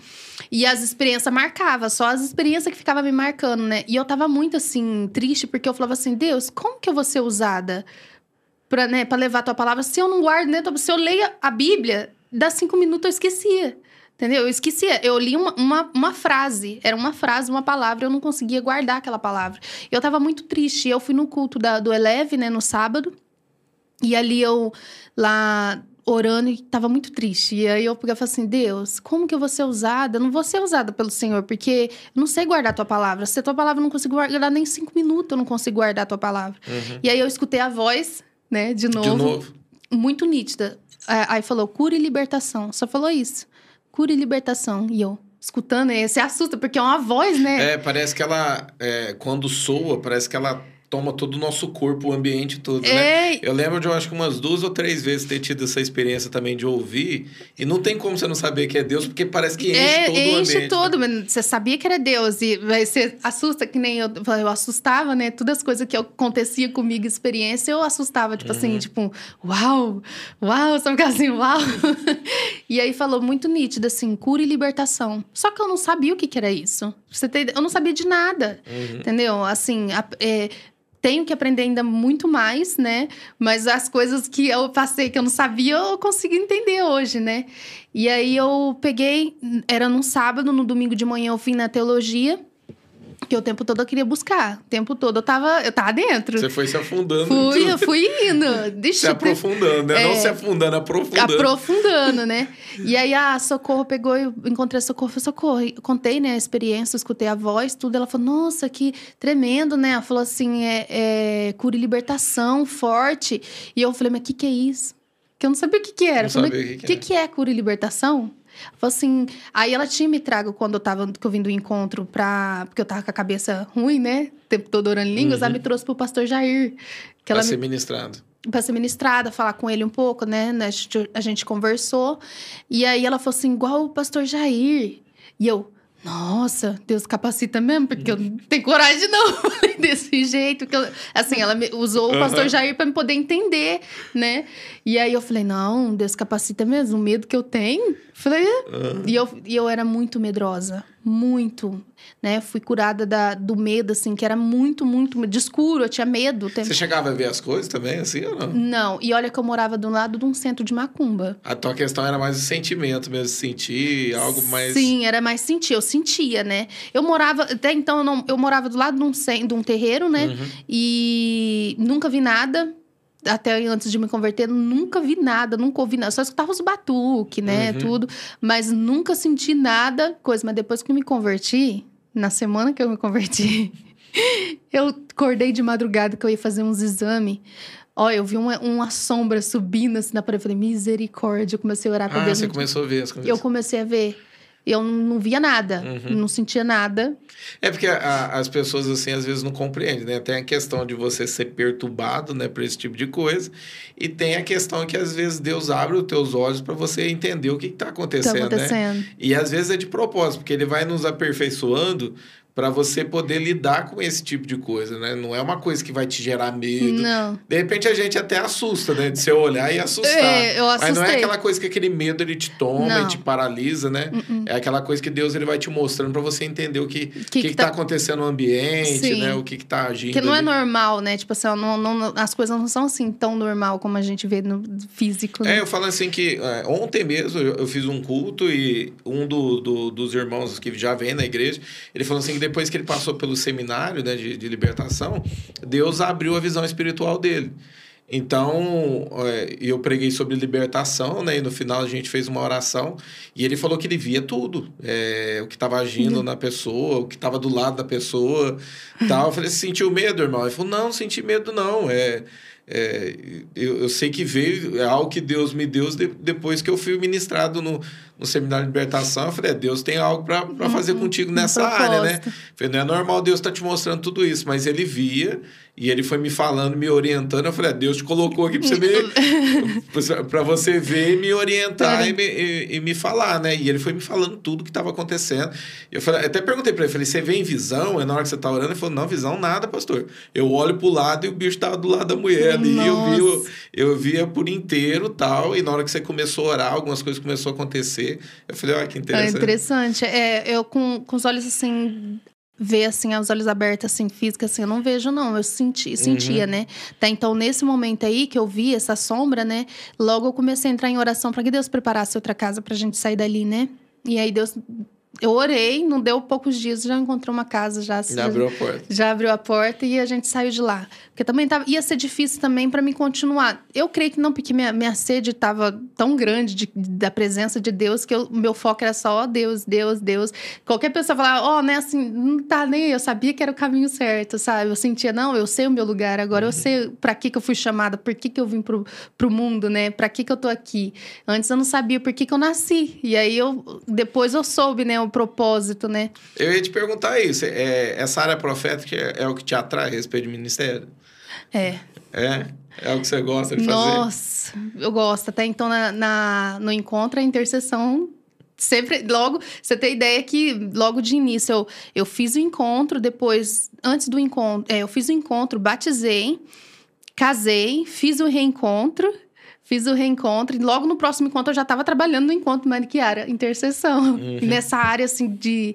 E as experiências marcavam, só as experiências que ficavam me marcando, né? E eu tava muito assim, triste, porque eu falava assim: Deus, como que eu vou ser usada pra, né, levar a tua palavra se eu não guardo, né? Se eu leio a Bíblia, dá cinco minutos eu esquecia. Entendeu? Eu esquecia. Eu li uma, uma, uma, frase. Era uma frase, uma palavra. Eu não conseguia guardar aquela palavra. Eu tava muito triste. Eu fui no culto da, do Eleve, né? No sábado. E ali eu... Lá orando e estava muito triste. E aí eu pegava e falei assim: Deus, como que eu vou ser usada? Eu não vou ser usada pelo Senhor, porque eu não sei guardar a tua palavra. Se a tua palavra eu não consigo guardar nem cinco minutos, eu não consigo guardar a tua palavra. Uhum. E aí eu escutei a voz, né, de novo. De novo. muito nítida. Aí falou cura e libertação. Só falou isso. Cura e libertação. E eu, escutando, você assusta, porque é uma voz, né? É, parece que ela, é, quando soa, parece que ela toma todo o nosso corpo, o ambiente todo, é... né? Eu lembro de, eu acho que umas duas ou três vezes ter tido essa experiência também de ouvir. E não tem como você não saber que é Deus, porque parece que enche é, todo enche o ambiente. Enche todo, né? mas você sabia que era Deus. E você assusta, que nem eu, eu assustava, né? Todas as coisas que acontecia comigo, experiência, eu assustava. Tipo assim, uhum. assim, tipo, uau, uau, sabe assim, uau. e aí falou muito nítido, assim, cura e libertação. Só que eu não sabia o que, que era isso. Você tem, eu não sabia de nada, uhum. entendeu? Assim, a, é, tenho que aprender ainda muito mais, né? Mas as coisas que eu passei que eu não sabia, eu consigo entender hoje, né? E aí eu peguei, era num sábado, no domingo de manhã eu fui na teologia. Que o tempo todo eu queria buscar. O tempo todo eu tava, eu tava dentro. Você foi se afundando. Fui, eu fui indo. Deixa se aprofundando, né? É, Não se afundando, aprofundando. Aprofundando, né? E aí a Socorro pegou, eu encontrei a Socorro, falei, Socorro, eu contei, né, a experiência, escutei a voz, tudo. Ela falou, nossa, que tremendo, né? Ela falou assim, é, é cura e libertação, forte. E eu falei, mas o que que é isso? Que eu não sabia o que que era. Não falei, sabia o que, que, que, que é cura e libertação? Falou assim, aí ela tinha me trago quando eu tava, que eu vim do encontro pra... Porque eu tava com a cabeça ruim, né? O tempo todo orando línguas, uhum. ela me trouxe pro pastor Jair. Que pra ela ser me... ministrado. Pra ser ministrada, falar com ele um pouco, né? A gente, a gente conversou. E aí ela falou assim, igual o pastor Jair. E eu, nossa, Deus capacita mesmo, porque eu não tenho coragem não, desse jeito. que eu, Assim, ela usou o pastor Jair para me poder entender, né? E aí eu falei, não, Deus capacita mesmo, o medo que eu tenho. Falei, uhum. e, eu, e eu era muito medrosa, muito, né? Fui curada da, do medo, assim, que era muito, muito de escuro, eu tinha medo. Você chegava a ver as coisas também, assim, ou não? Não, e olha que eu morava do lado de um centro de macumba. A tua questão era mais o sentimento mesmo, sentir algo mais... Sim, era mais sentir, eu sentia, né? Eu morava, até então, eu, não, eu morava do lado de um, de um terreiro, né? Uhum. E nunca vi nada, até antes de me converter, nunca vi nada, nunca ouvi nada. Só escutava os batuques, né? Uhum. Tudo. Mas nunca senti nada, coisa. Mas depois que me converti, na semana que eu me converti, eu acordei de madrugada que eu ia fazer uns exames. Ó, eu vi uma, uma sombra subindo assim na parede. Eu falei, misericórdia. Eu comecei a orar pra ah, Deus. Você começou a ver as coisas. Eu comecei a ver eu não via nada, uhum. não sentia nada. É porque a, as pessoas, assim, às vezes não compreendem, né? Tem a questão de você ser perturbado, né, por esse tipo de coisa, e tem a questão que, às vezes, Deus abre os teus olhos para você entender o que está acontecendo, tá acontecendo, né? E, às vezes, é de propósito, porque ele vai nos aperfeiçoando para você poder lidar com esse tipo de coisa, né? Não é uma coisa que vai te gerar medo. Não. De repente a gente até assusta, né? De você olhar e assustar. É, eu assustei. Mas não é aquela coisa que aquele medo ele te toma não. e te paralisa, né? Uh -uh. É aquela coisa que Deus ele vai te mostrando para você entender o que que, que, que, que tá... tá... acontecendo no ambiente, Sim. né? O que que tá agindo. Que não é ali. é normal, né? Tipo assim, não, não, as coisas não são assim tão normal como a gente vê no físico. Né? É, eu falo assim que é, ontem mesmo eu, eu, fiz um culto e um do, do, dos irmãos que já vem na igreja, ele falou assim depois que ele passou pelo seminário né, de, de libertação, Deus abriu a visão espiritual dele. Então, é, eu preguei sobre libertação, né? E no final a gente fez uma oração e ele falou que ele via tudo. É, o que estava agindo na pessoa, o que estava do lado da pessoa, tal. Eu falei, você sentiu medo, irmão? Ele falou, não, não senti medo, não. É, é, eu, eu sei que veio, é algo que Deus me deu de, depois que eu fui ministrado no, no seminário de libertação, eu falei, é, Deus tem algo para fazer uhum, contigo nessa um área, né? Eu falei, não é normal Deus estar tá te mostrando tudo isso, mas ele via e ele foi me falando, me orientando. Eu falei, é, Deus te colocou aqui para você ver, para você ver e me orientar e, me, e, e, me falar, né? E ele foi me falando tudo que estava acontecendo. Eu falei, até perguntei para ele, falei, você vê em visão? É na hora que você está orando? Ele falou, não, visão nada, pastor. Eu olho para o lado e o bicho estava do lado da mulher ali. Eu, vi, eu, eu via por inteiro tal. E na hora que você começou a orar, algumas coisas começaram a acontecer eu falei, olha que interessante. É interessante. É, eu com, com os olhos assim ver assim, os olhos abertos, assim, física, assim, eu não vejo, não. Eu senti, sentia, uhum. né? Tá, então, nesse momento aí que eu vi essa sombra, né? Logo eu comecei a entrar em oração para que Deus preparasse outra casa pra gente sair dali, né? E aí Deus eu orei, não deu poucos dias, já encontrei uma casa, já, já abriu a porta. Já abriu a porta e a gente saiu de lá. Porque também tava, ia ser difícil também para mim continuar. Eu creio que não, porque minha, minha sede estava tão grande de, da presença de Deus que o meu foco era só, ó, oh, Deus, Deus, Deus. Qualquer pessoa falar, ó, oh, né, assim, não tá nem, eu sabia que era o caminho certo, sabe? Eu sentia, não, eu sei o meu lugar, agora uhum. eu sei para que que eu fui chamada, por que que eu vim pro, pro mundo, né? Para que que eu tô aqui? Antes eu não sabia por que que eu nasci. E aí eu, depois eu soube, né, o propósito, né? Eu ia te perguntar isso, é, essa área profética é, é o que te atrai a respeito do ministério? É. É? É o que você gosta de fazer? Nossa, eu gosto. Até então, na, na, no encontro, a intercessão sempre, logo, você tem ideia que logo de início eu, eu fiz o encontro, depois, antes do encontro, é, eu fiz o encontro, batizei, casei, fiz o reencontro, fiz o reencontro, e logo no próximo encontro eu já estava trabalhando no encontro Maniquiara, intercessão, uhum. nessa área assim de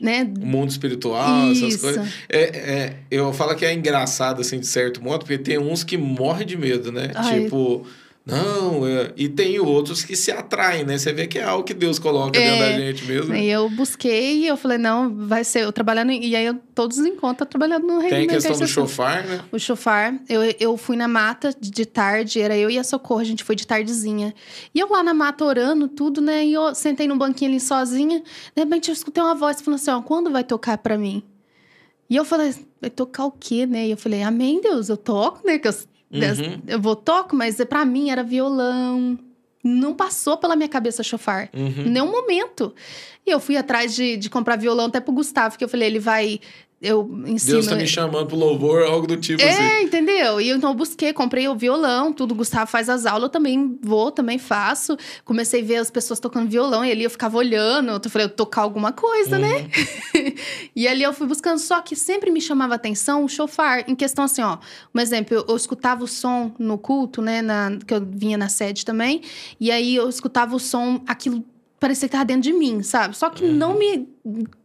né? mundo espiritual, Isso. essas coisas. É, é, eu falo que é engraçado, assim, de certo modo, porque tem uns que morrem de medo, né? Ai. Tipo, não, é... e tem outros que se atraem, né? Você vê que é algo que Deus coloca é... dentro da gente mesmo. E eu busquei eu falei, não, vai ser eu trabalhando. E aí eu, todos os encontros trabalhando no reino Tem a questão do chofar, né? O chofar. Eu, eu fui na mata de tarde, era eu e a Socorro, a gente foi de tardezinha. E eu lá na mata orando, tudo, né? E eu sentei num banquinho ali sozinha. De repente eu escutei uma voz falando assim: ó, quando vai tocar para mim? E eu falei, vai tocar o quê, né? E eu falei, amém, Deus, eu toco, né? Que eu Uhum. Eu vou toco, mas para mim era violão. Não passou pela minha cabeça chofar. Uhum. Em nenhum momento. E eu fui atrás de, de comprar violão até pro Gustavo, que eu falei, ele vai eu ensino... Deus tá me chamando pro louvor, algo do tipo é, assim. É, entendeu? E eu, então eu busquei, comprei o violão, tudo. O Gustavo faz as aulas, eu também vou, também faço. Comecei a ver as pessoas tocando violão e ali eu ficava olhando. Eu falei, eu tocar alguma coisa, né? uhum. né? e ali eu fui buscando, só que sempre me chamava atenção o chofar. Em questão assim, ó, um exemplo, eu, eu escutava o som no culto, né? Na, que eu vinha na sede também. E aí eu escutava o som, aquilo parecia que tava dentro de mim, sabe? Só que uhum. não me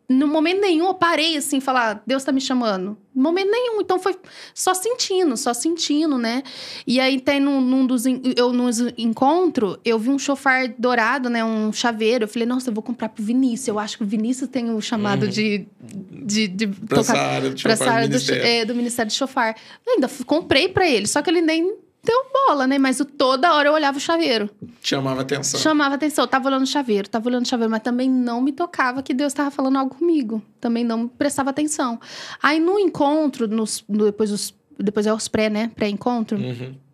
no momento nenhum eu parei assim, falar, Deus tá me chamando. No momento nenhum. Então foi só sentindo, só sentindo, né? E aí tem num, num dos eu nos encontro, eu vi um chofar dourado, né? Um chaveiro. Eu falei, nossa, eu vou comprar pro Vinícius. Eu acho que o Vinícius tem o chamado uhum. de, de, de pra tocar, essa área, de pra essa área do, é, do Ministério de Chofar. Eu ainda comprei para ele, só que ele nem deu bola, né? Mas toda hora eu olhava o chaveiro. Chamava atenção. Chamava atenção. Eu tava olhando o chaveiro, tava olhando o chaveiro, mas também não me tocava que Deus estava falando algo comigo. Também não prestava atenção. Aí no encontro, nos, depois, os, depois é os pré, né? Pré-encontro. Uhum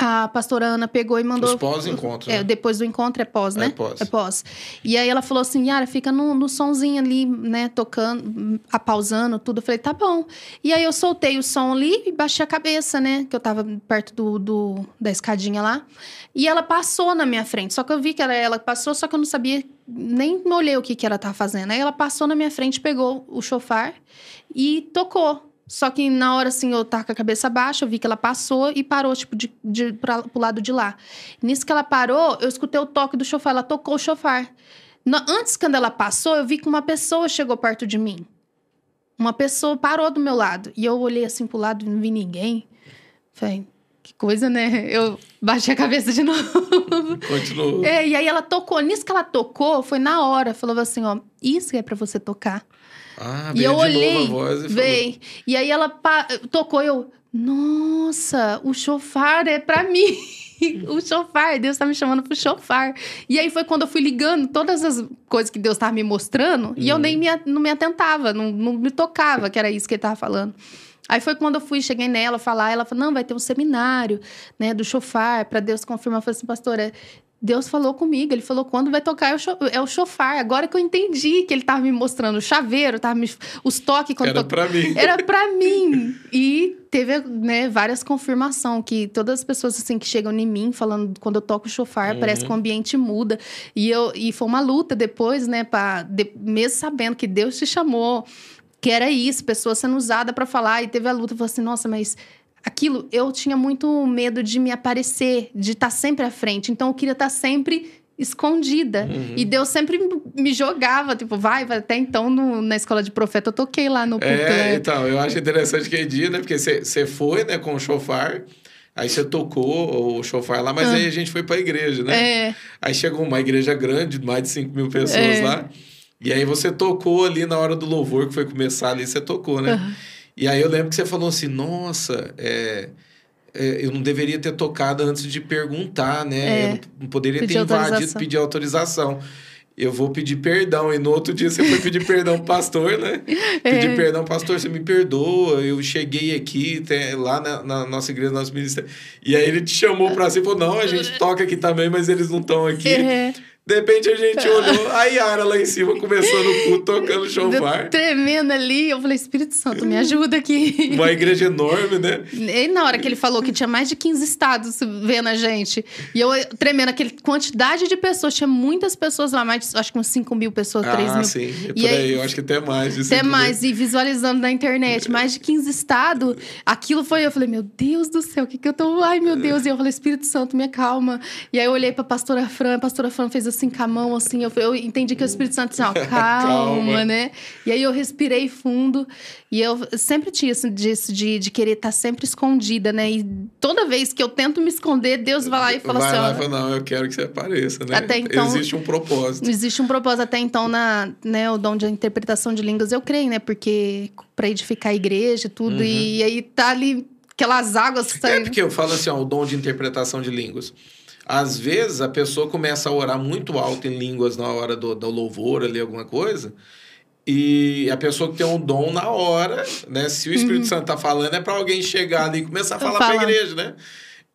a pastora Ana pegou e mandou. Os pós-encontro. É, né? depois do encontro é pós, né? É pós. É pós. E aí ela falou assim: Yara, fica no, no sonzinho ali, né? Tocando, apausando tudo. Eu falei, tá bom. E aí eu soltei o som ali e baixei a cabeça, né? Que eu tava perto do, do da escadinha lá. E ela passou na minha frente. Só que eu vi que ela, ela passou, só que eu não sabia, nem olhei o que, que ela tava fazendo. Aí ela passou na minha frente, pegou o chofar e tocou. Só que na hora, assim, eu tava com a cabeça baixa, eu vi que ela passou e parou, tipo, de, de, pra, pro lado de lá. Nisso que ela parou, eu escutei o toque do chofar, ela tocou o chofar. Antes, quando ela passou, eu vi que uma pessoa chegou perto de mim. Uma pessoa parou do meu lado. E eu olhei assim pro lado e não vi ninguém. Falei, que coisa, né? Eu baixei a cabeça de novo. Continuou. É, e aí ela tocou. Nisso que ela tocou, foi na hora. Falou assim, ó, isso é para você tocar. Ah, e eu olhei, voz e veio. E aí ela tocou, eu, nossa, o chofar é para mim. o chofar, Deus tá me chamando pro chofar. E aí foi quando eu fui ligando todas as coisas que Deus tava me mostrando, e eu nem me, não me atentava, não, não me tocava que era isso que ele tava falando. Aí foi quando eu fui, cheguei nela falar, ela falou: "Não, vai ter um seminário, né, do chofar, para Deus confirmar". Eu falei assim: "Pastora, Deus falou comigo, ele falou quando vai tocar é o chofar. Agora que eu entendi que ele estava me mostrando o chaveiro, tava me, os toques quando Era to... para mim. Era para mim. E teve, né, várias confirmações que todas as pessoas assim que chegam em mim falando quando eu toco o chofar, uhum. parece que o ambiente muda. E eu e foi uma luta depois, né, para mesmo sabendo que Deus te chamou, que era isso, pessoas sendo usadas para falar e teve a luta, eu falei assim, nossa, mas aquilo, eu tinha muito medo de me aparecer, de estar tá sempre à frente. Então eu queria estar tá sempre escondida. Uhum. E Deus sempre me jogava, tipo, vai, vai. Até então, no, na escola de profeta, eu toquei lá no púlpito. É, então, eu acho interessante que dia, né? Porque você foi, né, com o chofar. Aí você tocou o chofar lá, mas ah. aí a gente foi pra igreja, né? É. Aí chegou uma igreja grande, mais de 5 mil pessoas é. lá. E aí você tocou ali na hora do louvor, que foi começar ali, você tocou, né? Uhum. E aí eu lembro que você falou assim, nossa, é, é, eu não deveria ter tocado antes de perguntar, né? É, eu não poderia ter invadido, pedir autorização eu vou pedir perdão. E no outro dia você foi pedir perdão pro pastor, né? É. Pedir perdão, pastor, você me perdoa. Eu cheguei aqui, tem, lá na, na, nossa igreja, nosso ministério. E aí ele te chamou pra si e falou: não, a gente toca aqui também, mas eles não estão aqui. É. De repente a gente olhou, a Yara lá em cima começando o culto, tocando shofar. Tremendo ali, eu falei, Espírito Santo, me ajuda aqui. Uma igreja enorme, né? E na hora que ele falou que tinha mais de 15 estados vendo a gente, e eu tremendo, aquela quantidade de pessoas, tinha muitas pessoas lá, mais, acho que uns 5 mil pessoas, ah, 3 mil. Ah, sim, é e aí, aí, eu acho que até mais. Até mais, e visualizando na internet, mais de 15 estados, aquilo foi, eu falei, meu Deus do céu, o que que eu tô... Ai, meu Deus, e eu falei, Espírito Santo, me acalma. E aí eu olhei pra pastora Fran, a pastora Fran fez assim, assim com a mão, assim. Eu, eu entendi que o Espírito Santo disse, calma, calma, né? E aí eu respirei fundo. E eu sempre tinha isso disso, de, de querer estar sempre escondida, né? E toda vez que eu tento me esconder, Deus vai lá e fala vai assim... Lá e fala, não, eu quero que você apareça, né? Até então... Existe um propósito. Existe um propósito. Até então, na, né, o dom de interpretação de línguas, eu creio, né? Porque para edificar a igreja e tudo. Uhum. E, e aí tá ali aquelas águas saindo. É porque eu falo assim, ó, o dom de interpretação de línguas. Às vezes a pessoa começa a orar muito alto em línguas na hora do, do louvor ali, alguma coisa. E a pessoa que tem um dom na hora, né? Se o Espírito uhum. Santo tá falando, é para alguém chegar ali e começar a falar para a igreja, né?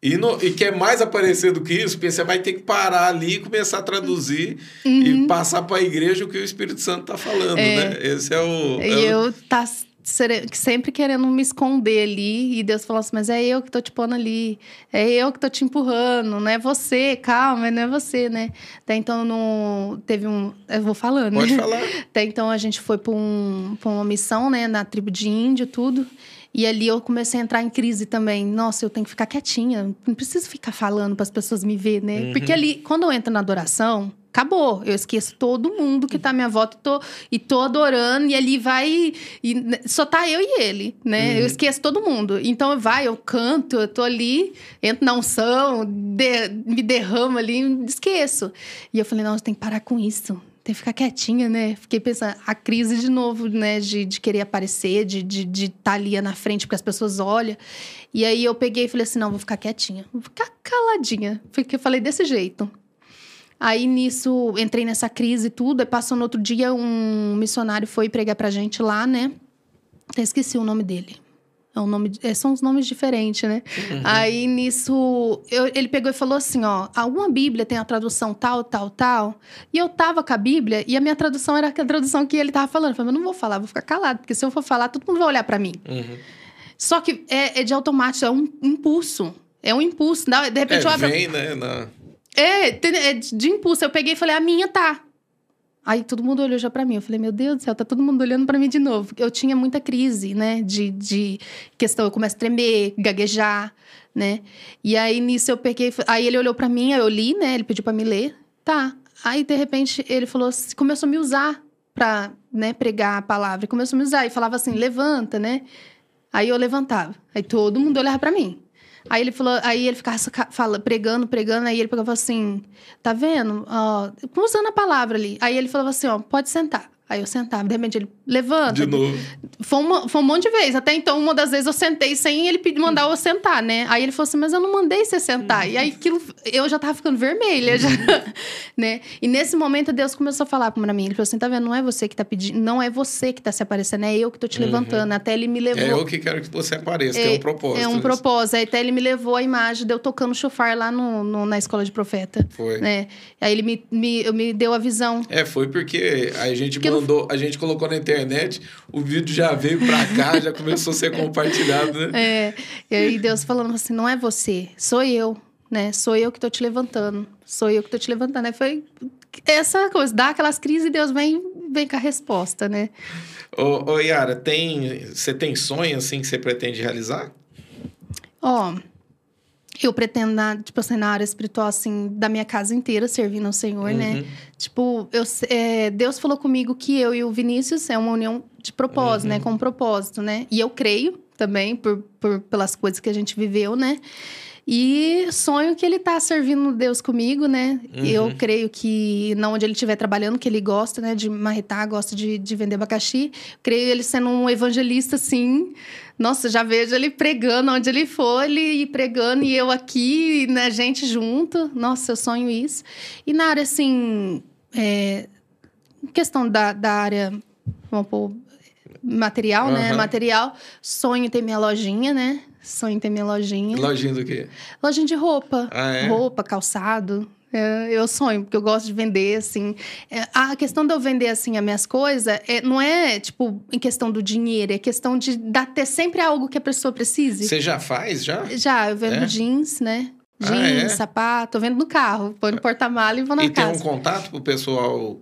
E, no, e quer mais aparecer do que isso, porque você vai ter que parar ali e começar a traduzir uhum. e passar para a igreja o que o Espírito Santo está falando, é. né? Esse é o. É e é eu tá sempre querendo me esconder ali. E Deus falou assim: Mas é eu que tô te pondo ali. É eu que tô te empurrando. Não é você, calma, não é você, né? Até então, não teve um. Eu vou falando, Pode né? falar. Até então, a gente foi para um, uma missão, né? Na tribo de índio, tudo. E ali eu comecei a entrar em crise também. Nossa, eu tenho que ficar quietinha. Não preciso ficar falando para as pessoas me ver, né? Uhum. Porque ali, quando eu entro na adoração, acabou. Eu esqueço todo mundo que tá à minha volta e tô, e tô adorando, e ali vai. E só tá eu e ele, né? Uhum. Eu esqueço todo mundo. Então vai, eu canto, eu tô ali, entro na unção, de, me derramo ali, esqueço. E eu falei, não, tem que parar com isso. Tem que ficar quietinha, né? Fiquei pensando, a crise de novo, né? De, de querer aparecer, de estar de, de tá ali na frente porque as pessoas olham. E aí eu peguei e falei assim: não, vou ficar quietinha, vou ficar caladinha. Porque eu falei desse jeito. Aí nisso, entrei nessa crise e tudo. Aí passou no outro dia, um missionário foi pregar pra gente lá, né? Até esqueci o nome dele. É um nome, é, são uns nomes diferentes, né? Uhum. Aí nisso, eu, ele pegou e falou assim: ó, alguma Bíblia tem a tradução tal, tal, tal. E eu tava com a Bíblia e a minha tradução era a tradução que ele tava falando. Eu falei, mas não vou falar, vou ficar calado, porque se eu for falar, todo mundo vai olhar para mim. Uhum. Só que é, é, de automático, é um impulso. É um impulso. De repente é, eu abro. Vem, né? Na... É, é de impulso. Eu peguei e falei, a minha tá. Aí todo mundo olhou já para mim. Eu falei, meu Deus do céu, tá todo mundo olhando para mim de novo. Eu tinha muita crise, né? De, de questão, eu começo a tremer, gaguejar, né? E aí nisso eu peguei. Aí ele olhou para mim, aí eu li, né? Ele pediu para me ler. Tá. Aí de repente ele falou, começou a me usar pra né, pregar a palavra. Começou a me usar e falava assim, levanta, né? Aí eu levantava. Aí todo mundo olhava para mim. Aí ele falou, aí ele ficava fala, pregando, pregando, aí ele pegava assim, tá vendo? Ó, usando a palavra ali. Aí ele falava assim, ó, pode sentar. Aí eu sentava, de repente ele levanta. De novo. Foi, uma, foi um monte de vezes. Até então, uma das vezes eu sentei sem ele mandar eu sentar, né? Aí ele falou assim, mas eu não mandei você sentar. E aí aquilo, eu já tava ficando vermelha, já, né? E nesse momento Deus começou a falar pra mim. Ele falou assim, tá vendo? Não é você que tá pedindo, não é você que tá se aparecendo, é eu que tô te uhum. levantando. Até ele me levou. É eu que quero que você apareça, é, tem um propósito. É um propósito. Aí até ele me levou a imagem de eu tocando chofar lá no, no na escola de profeta. Foi. Né? Aí ele me, me, me deu a visão. É, foi porque a gente porque mandou, não... a gente colocou na internet, o vídeo já veio pra cá, já começou a ser compartilhado, né? É. E aí Deus falando assim: não é você, sou eu, né? Sou eu que tô te levantando. Sou eu que tô te levantando. Aí foi essa coisa, dá aquelas crises e Deus vem, vem com a resposta, né? Ô, ô Yara, tem, você tem sonho assim que você pretende realizar? Ó. Oh, eu pretendo, na, tipo assim, na área espiritual, assim, da minha casa inteira, servindo ao Senhor, né? uhum. né? Tipo, eu, é, Deus falou comigo que eu e o Vinícius é uma união de propósito, né? uhum. né? Com um propósito, né? E eu creio também, por, por, pelas coisas que a gente viveu, né? E sonho que ele tá servindo Deus comigo, né? Uhum. Eu creio que, não onde ele estiver trabalhando, que ele gosta, né? De marretar, gosta de, de vender abacaxi. Creio ele sendo um evangelista, sim. Nossa, já vejo ele pregando onde ele for, ele pregando e eu aqui, né? Gente junto. Nossa, eu sonho isso. E na área, assim... É, questão da, da área... Vamos pôr, material, né? Aham. Material. Sonho ter minha lojinha, né? Sonho ter minha lojinha. Lojinha do quê? Lojinha de roupa. Ah, é? Roupa, calçado. É, eu sonho, porque eu gosto de vender, assim. É, a questão de eu vender, assim, as minhas coisas, é, não é, tipo, em questão do dinheiro. É questão de dar, ter sempre algo que a pessoa precise. Você já faz, já? Já, eu vendo É? jeans, né? Ah, Jeans, é? sapato. Eu vendo no carro. Põe no porta-mala e vou na e tem casa. um contato pro pessoal...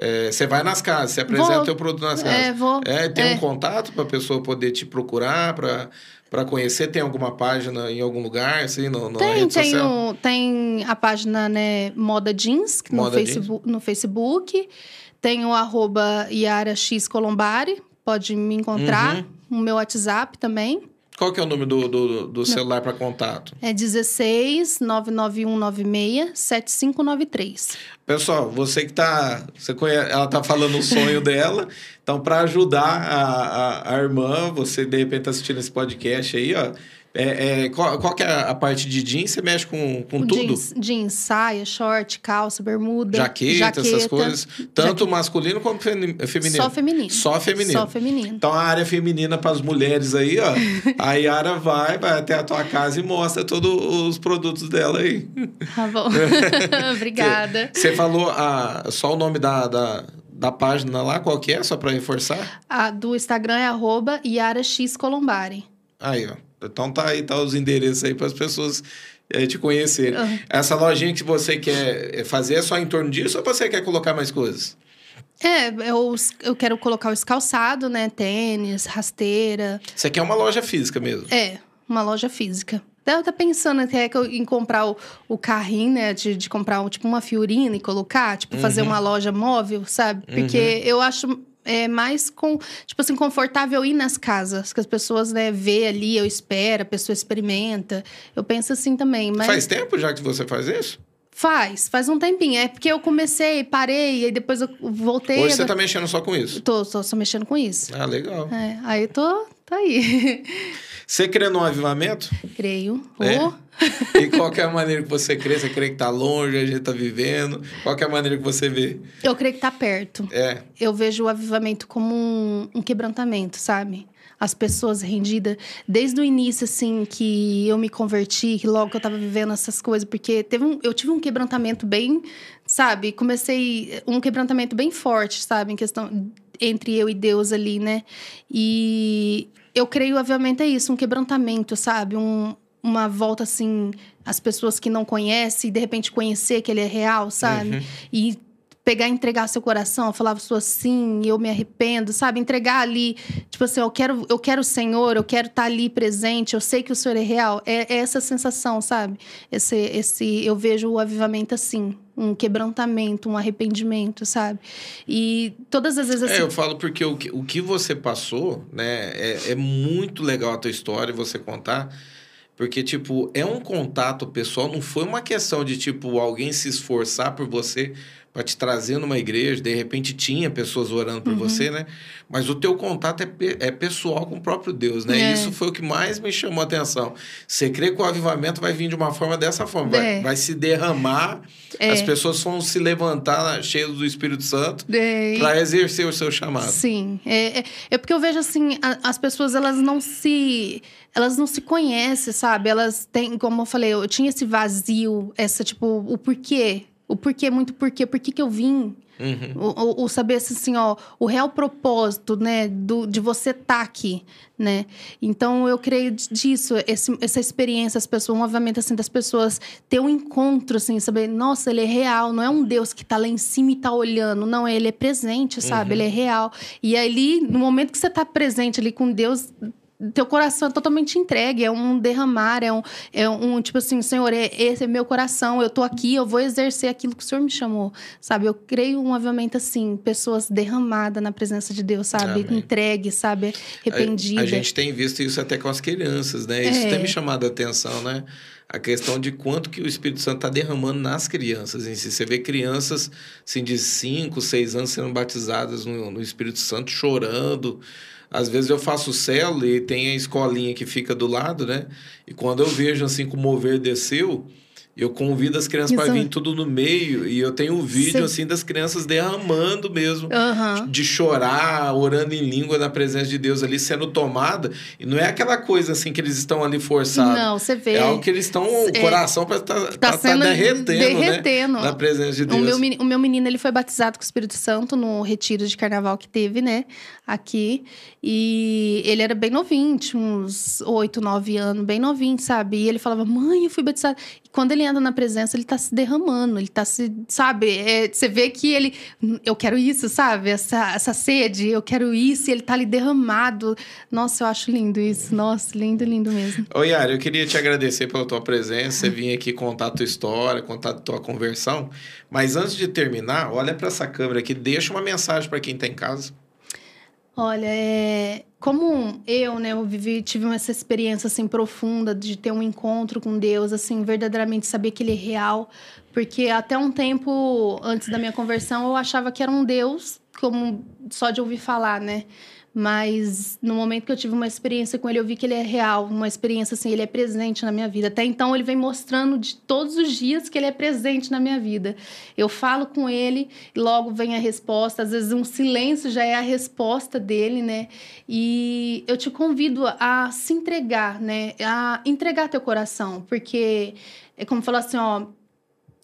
é, você vai nas casas, você apresenta Vou. o teu produto nas casas. É, vou. É, tem É. um contato para a pessoa poder te procurar, para conhecer? Tem alguma página em algum lugar, assim, no, na Tem, tem, o- tem a página, né, Moda Jeans, no, Moda Jeans. Facebook, no Facebook. Tem o arroba Yara X Colombari, pode me encontrar. Uhum. O meu WhatsApp também. Qual que é o número do, do, do celular para contato? É 16 99196 7593. Pessoal, você que tá. Você conhece, ela tá falando o sonho dela. Então, para ajudar a, a, a irmã, você de repente tá assistindo esse podcast aí, ó. É, é, qual, qual que é a parte de jeans? Você mexe com, com tudo? Jeans, jeans, saia, short, calça, bermuda. Jaqueta, essas coisas. Tanto jaqueta. masculino como femi- feminino. Só feminino. Só feminino. Só feminino. Então, a área feminina para as mulheres aí, ó. a Yara vai, vai até a tua casa e mostra todos os produtos dela aí. Tá bom. Obrigada. Você falou ah, só o nome da, da, da página lá, qual que é? Só para reforçar? A do Instagram é arroba Yara X Colombari. Aí, ó. Então tá aí, tá os endereços aí para as pessoas eh, te conhecerem. Uhum. Essa lojinha que você quer fazer é só em torno disso ou você quer colocar mais coisas? É, eu, eu quero colocar os calçados, né? Tênis, rasteira. Você quer uma loja física mesmo? É, uma loja física. Eu tô pensando até que eu- em comprar o, o carrinho, né? De, de comprar um, tipo uma fiorina e colocar, tipo, fazer Uhum. uma loja móvel, sabe? Porque eu acho é, mais com, tipo assim, confortável ir nas casas, que as pessoas, né, vê ali, eu espero, a pessoa experimenta. Eu penso assim também, mas. Faz tempo já que você faz isso? Faz, faz um tempinho. É porque eu comecei, parei, e depois eu voltei. Hoje você agora- tá mexendo só com isso? Tô, tô só mexendo com isso. Ah, legal. É, aí eu tô, tá aí. Você crê no avivamento? Creio. É? Oh, E qual que é a maneira que você crê? Você crê que tá longe, a gente tá vivendo? Qual que é a maneira que você vê? eu creio que tá perto. É. Eu vejo o avivamento como um, um quebrantamento, sabe? As pessoas rendidas, desde o início, assim, que eu me converti, que logo que eu tava vivendo essas coisas, porque teve um, eu tive um quebrantamento bem, sabe? Comecei um quebrantamento bem forte, sabe? Em questão entre eu e Deus ali, né? E eu creio, obviamente, é isso, um quebrantamento, sabe? Um, uma volta, assim, as pessoas que não conhecem, de repente conhecer que ele é real, sabe? Uhum. E pegar e entregar seu coração, falar pessoa assim, eu me arrependo, sabe? Entregar ali, tipo assim, eu quero, eu quero o Senhor, eu quero estar ali presente, eu sei que o Senhor é real. É, é essa sensação, sabe? Esse, esse, eu vejo o avivamento assim, um quebrantamento, um arrependimento, sabe? E todas as vezes assim, É, eu falo porque o que, o que você passou, né, é, é muito legal a tua história você contar. Porque, tipo, é um contato pessoal, não foi uma questão de, tipo, alguém se esforçar por você para te trazer numa igreja, de repente tinha pessoas orando por você, né? Mas o teu contato é, pe- é pessoal com o próprio Deus, né? É. Isso foi o que mais me chamou a atenção. Você crê que o avivamento vai vir de uma forma dessa forma, vai, É. vai se derramar, É. as pessoas vão se levantar cheias do Espírito Santo é, para exercer o seu chamado. Sim, é, é, é porque eu vejo assim, a- as pessoas elas não se elas não se conhecem, sabe? Elas têm, como eu falei, eu tinha esse vazio, essa tipo, o porquê, o porquê, muito porquê, por que eu vim? Uhum. O, o- o saber assim, ó, o real propósito, né, do, de você estar aqui, né? Então eu creio disso, esse, essa experiência, as pessoas, um avivamento assim das pessoas ter um encontro assim, saber, nossa, ele é real, não é um Deus que tá lá em cima e tá olhando, não, ele é presente, sabe? Ele é real. E ali, no momento que você tá presente ali com Deus, teu coração é totalmente entregue, é um derramar, é um, é um tipo assim, Senhor, é, esse é meu coração, eu tô aqui, eu vou exercer aquilo que o Senhor me chamou, sabe? Eu creio um avivamento assim, pessoas derramadas na presença de Deus, sabe? Amém. Entregue, sabe? Arrependida. A, a, gente tem visto isso até com as crianças, né? Isso é. tem me chamado a atenção, né? a questão de quanto que o Espírito Santo está derramando nas crianças em si. Você vê crianças assim, de 5, 6 anos sendo batizadas no, no Espírito Santo, chorando, às vezes eu faço célula e tem a escolinha que fica do lado, né? E quando eu vejo assim que o mover desceu, eu convido as crianças para vir tudo no meio e eu tenho um vídeo assim das crianças derramando mesmo uhum. de chorar, orando em língua na presença de Deus ali sendo tomada e não é aquela coisa assim que eles estão ali forçados. Não, você vê. É algo que eles estão o é, coração para estar tá, tá, tá derretendo, derretendo. Né? na presença de Deus. O meu, o meu menino ele foi batizado com o Espírito Santo no retiro de carnaval que teve, né, aqui, e ele era bem novinho, tinha uns oito, nove anos, bem novinho, sabe? E ele falava: "Mãe, eu fui batizado". Quando ele anda na presença, ele tá se derramando, ele tá se, sabe? É, você vê que ele, eu quero isso, sabe? Essa, essa sede, eu quero isso, e ele tá ali derramado. Nossa, eu acho lindo isso. Nossa, lindo, lindo mesmo. Oi, Yara, eu queria te agradecer pela tua presença, você vir aqui contar a tua história, contar a tua conversão. Mas antes de terminar, olha para essa câmera aqui, deixa uma mensagem para quem tá em casa. Olha, é, como eu, né, eu vivi, tive essa experiência assim profunda de ter um encontro com Deus, assim, verdadeiramente saber que ele é real, porque até um tempo antes da minha conversão eu achava que era um Deus como só de ouvir falar, né? Mas no momento que eu tive uma experiência com ele, eu vi que ele é real, uma experiência assim, ele é presente na minha vida. Até então ele vem mostrando de todos os dias que ele é presente na minha vida. Eu falo com ele logo vem a resposta, às vezes um silêncio já é a resposta dele, né? E eu te convido a se entregar, né? A entregar teu coração, porque é como falar assim, ó,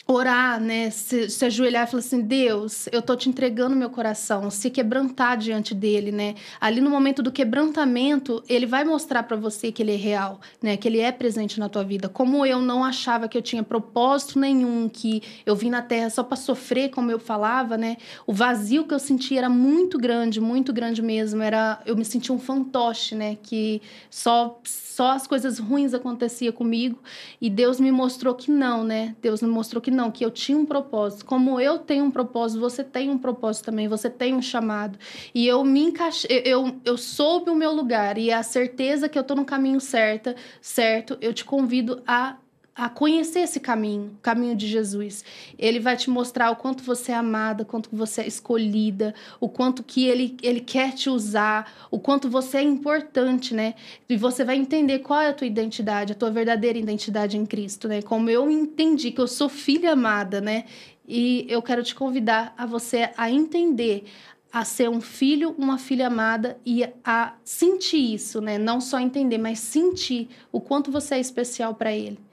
orar, né? Se, se ajoelhar e falar assim: Deus, eu tô te entregando meu coração, se quebrantar diante dele, né? Ali no momento do quebrantamento, ele vai mostrar para você que ele é real, né? Que ele é presente na tua vida. Como eu não achava que eu tinha propósito nenhum, que eu vim na terra só para sofrer, como eu falava, né? O vazio que eu sentia era muito grande, muito grande mesmo. Era, eu me sentia um fantoche, né? Que só só as coisas ruins aconteciam comigo e Deus me mostrou que não, né? Deus me mostrou que não, que eu tinha um propósito. Como eu tenho um propósito, você tem um propósito também, você tem um chamado. E eu me encaixei, eu, eu soube o meu lugar e a certeza que eu tô no caminho certo, certo, eu te convido a a conhecer esse caminho, o caminho de Jesus. Ele vai te mostrar o quanto você é amada, o quanto você é escolhida, o quanto que ele, ele quer te usar, o quanto você é importante, né? E você vai entender qual é a tua identidade, a tua verdadeira identidade em Cristo, né? Como eu entendi que eu sou filha amada, né? E eu quero te convidar a você a entender a ser um filho, uma filha amada e a sentir isso, né? Não só entender, mas sentir o quanto você é especial para ele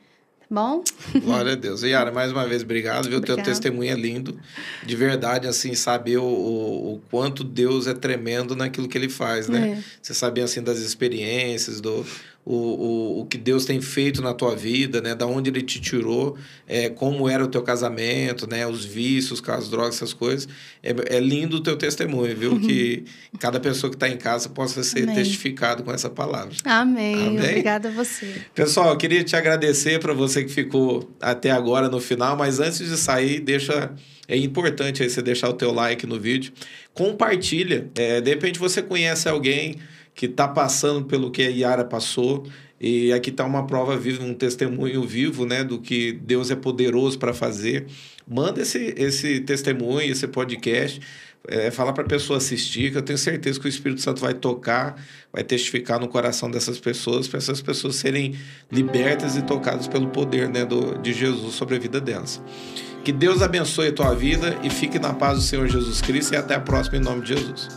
bom? Glória a Deus. Yara, mais uma vez, obrigado, viu? Teu testemunho é lindo. De verdade, assim, saber o, o, o, quanto Deus é tremendo naquilo que ele faz, né? É. Você saber, assim, das experiências, do, o, o, o que Deus tem feito na tua vida, né? Da onde Ele te tirou, é, como era o teu casamento, né? Os vícios, as drogas, essas coisas. É, é lindo o teu testemunho, viu? Uhum. Que cada pessoa que está em casa possa ser Amém. testificado com essa palavra. Amém. Amém. Obrigada a você. Pessoal, eu queria te agradecer para você que ficou até agora no final, mas antes de sair, deixa é importante aí você deixar o teu like no vídeo. Compartilha. É, de repente você conhece alguém que está passando pelo que a Yara passou. E aqui está uma prova viva, um testemunho vivo, né, do que Deus é poderoso para fazer. Manda esse, esse testemunho, esse podcast, é, para a pessoa assistir, que eu tenho certeza que o Espírito Santo vai tocar, vai testificar no coração dessas pessoas, para essas pessoas serem libertas e tocadas pelo poder né, do, de Jesus sobre a vida delas. Que Deus abençoe a tua vida e fique na paz do Senhor Jesus Cristo e até a próxima em nome de Jesus.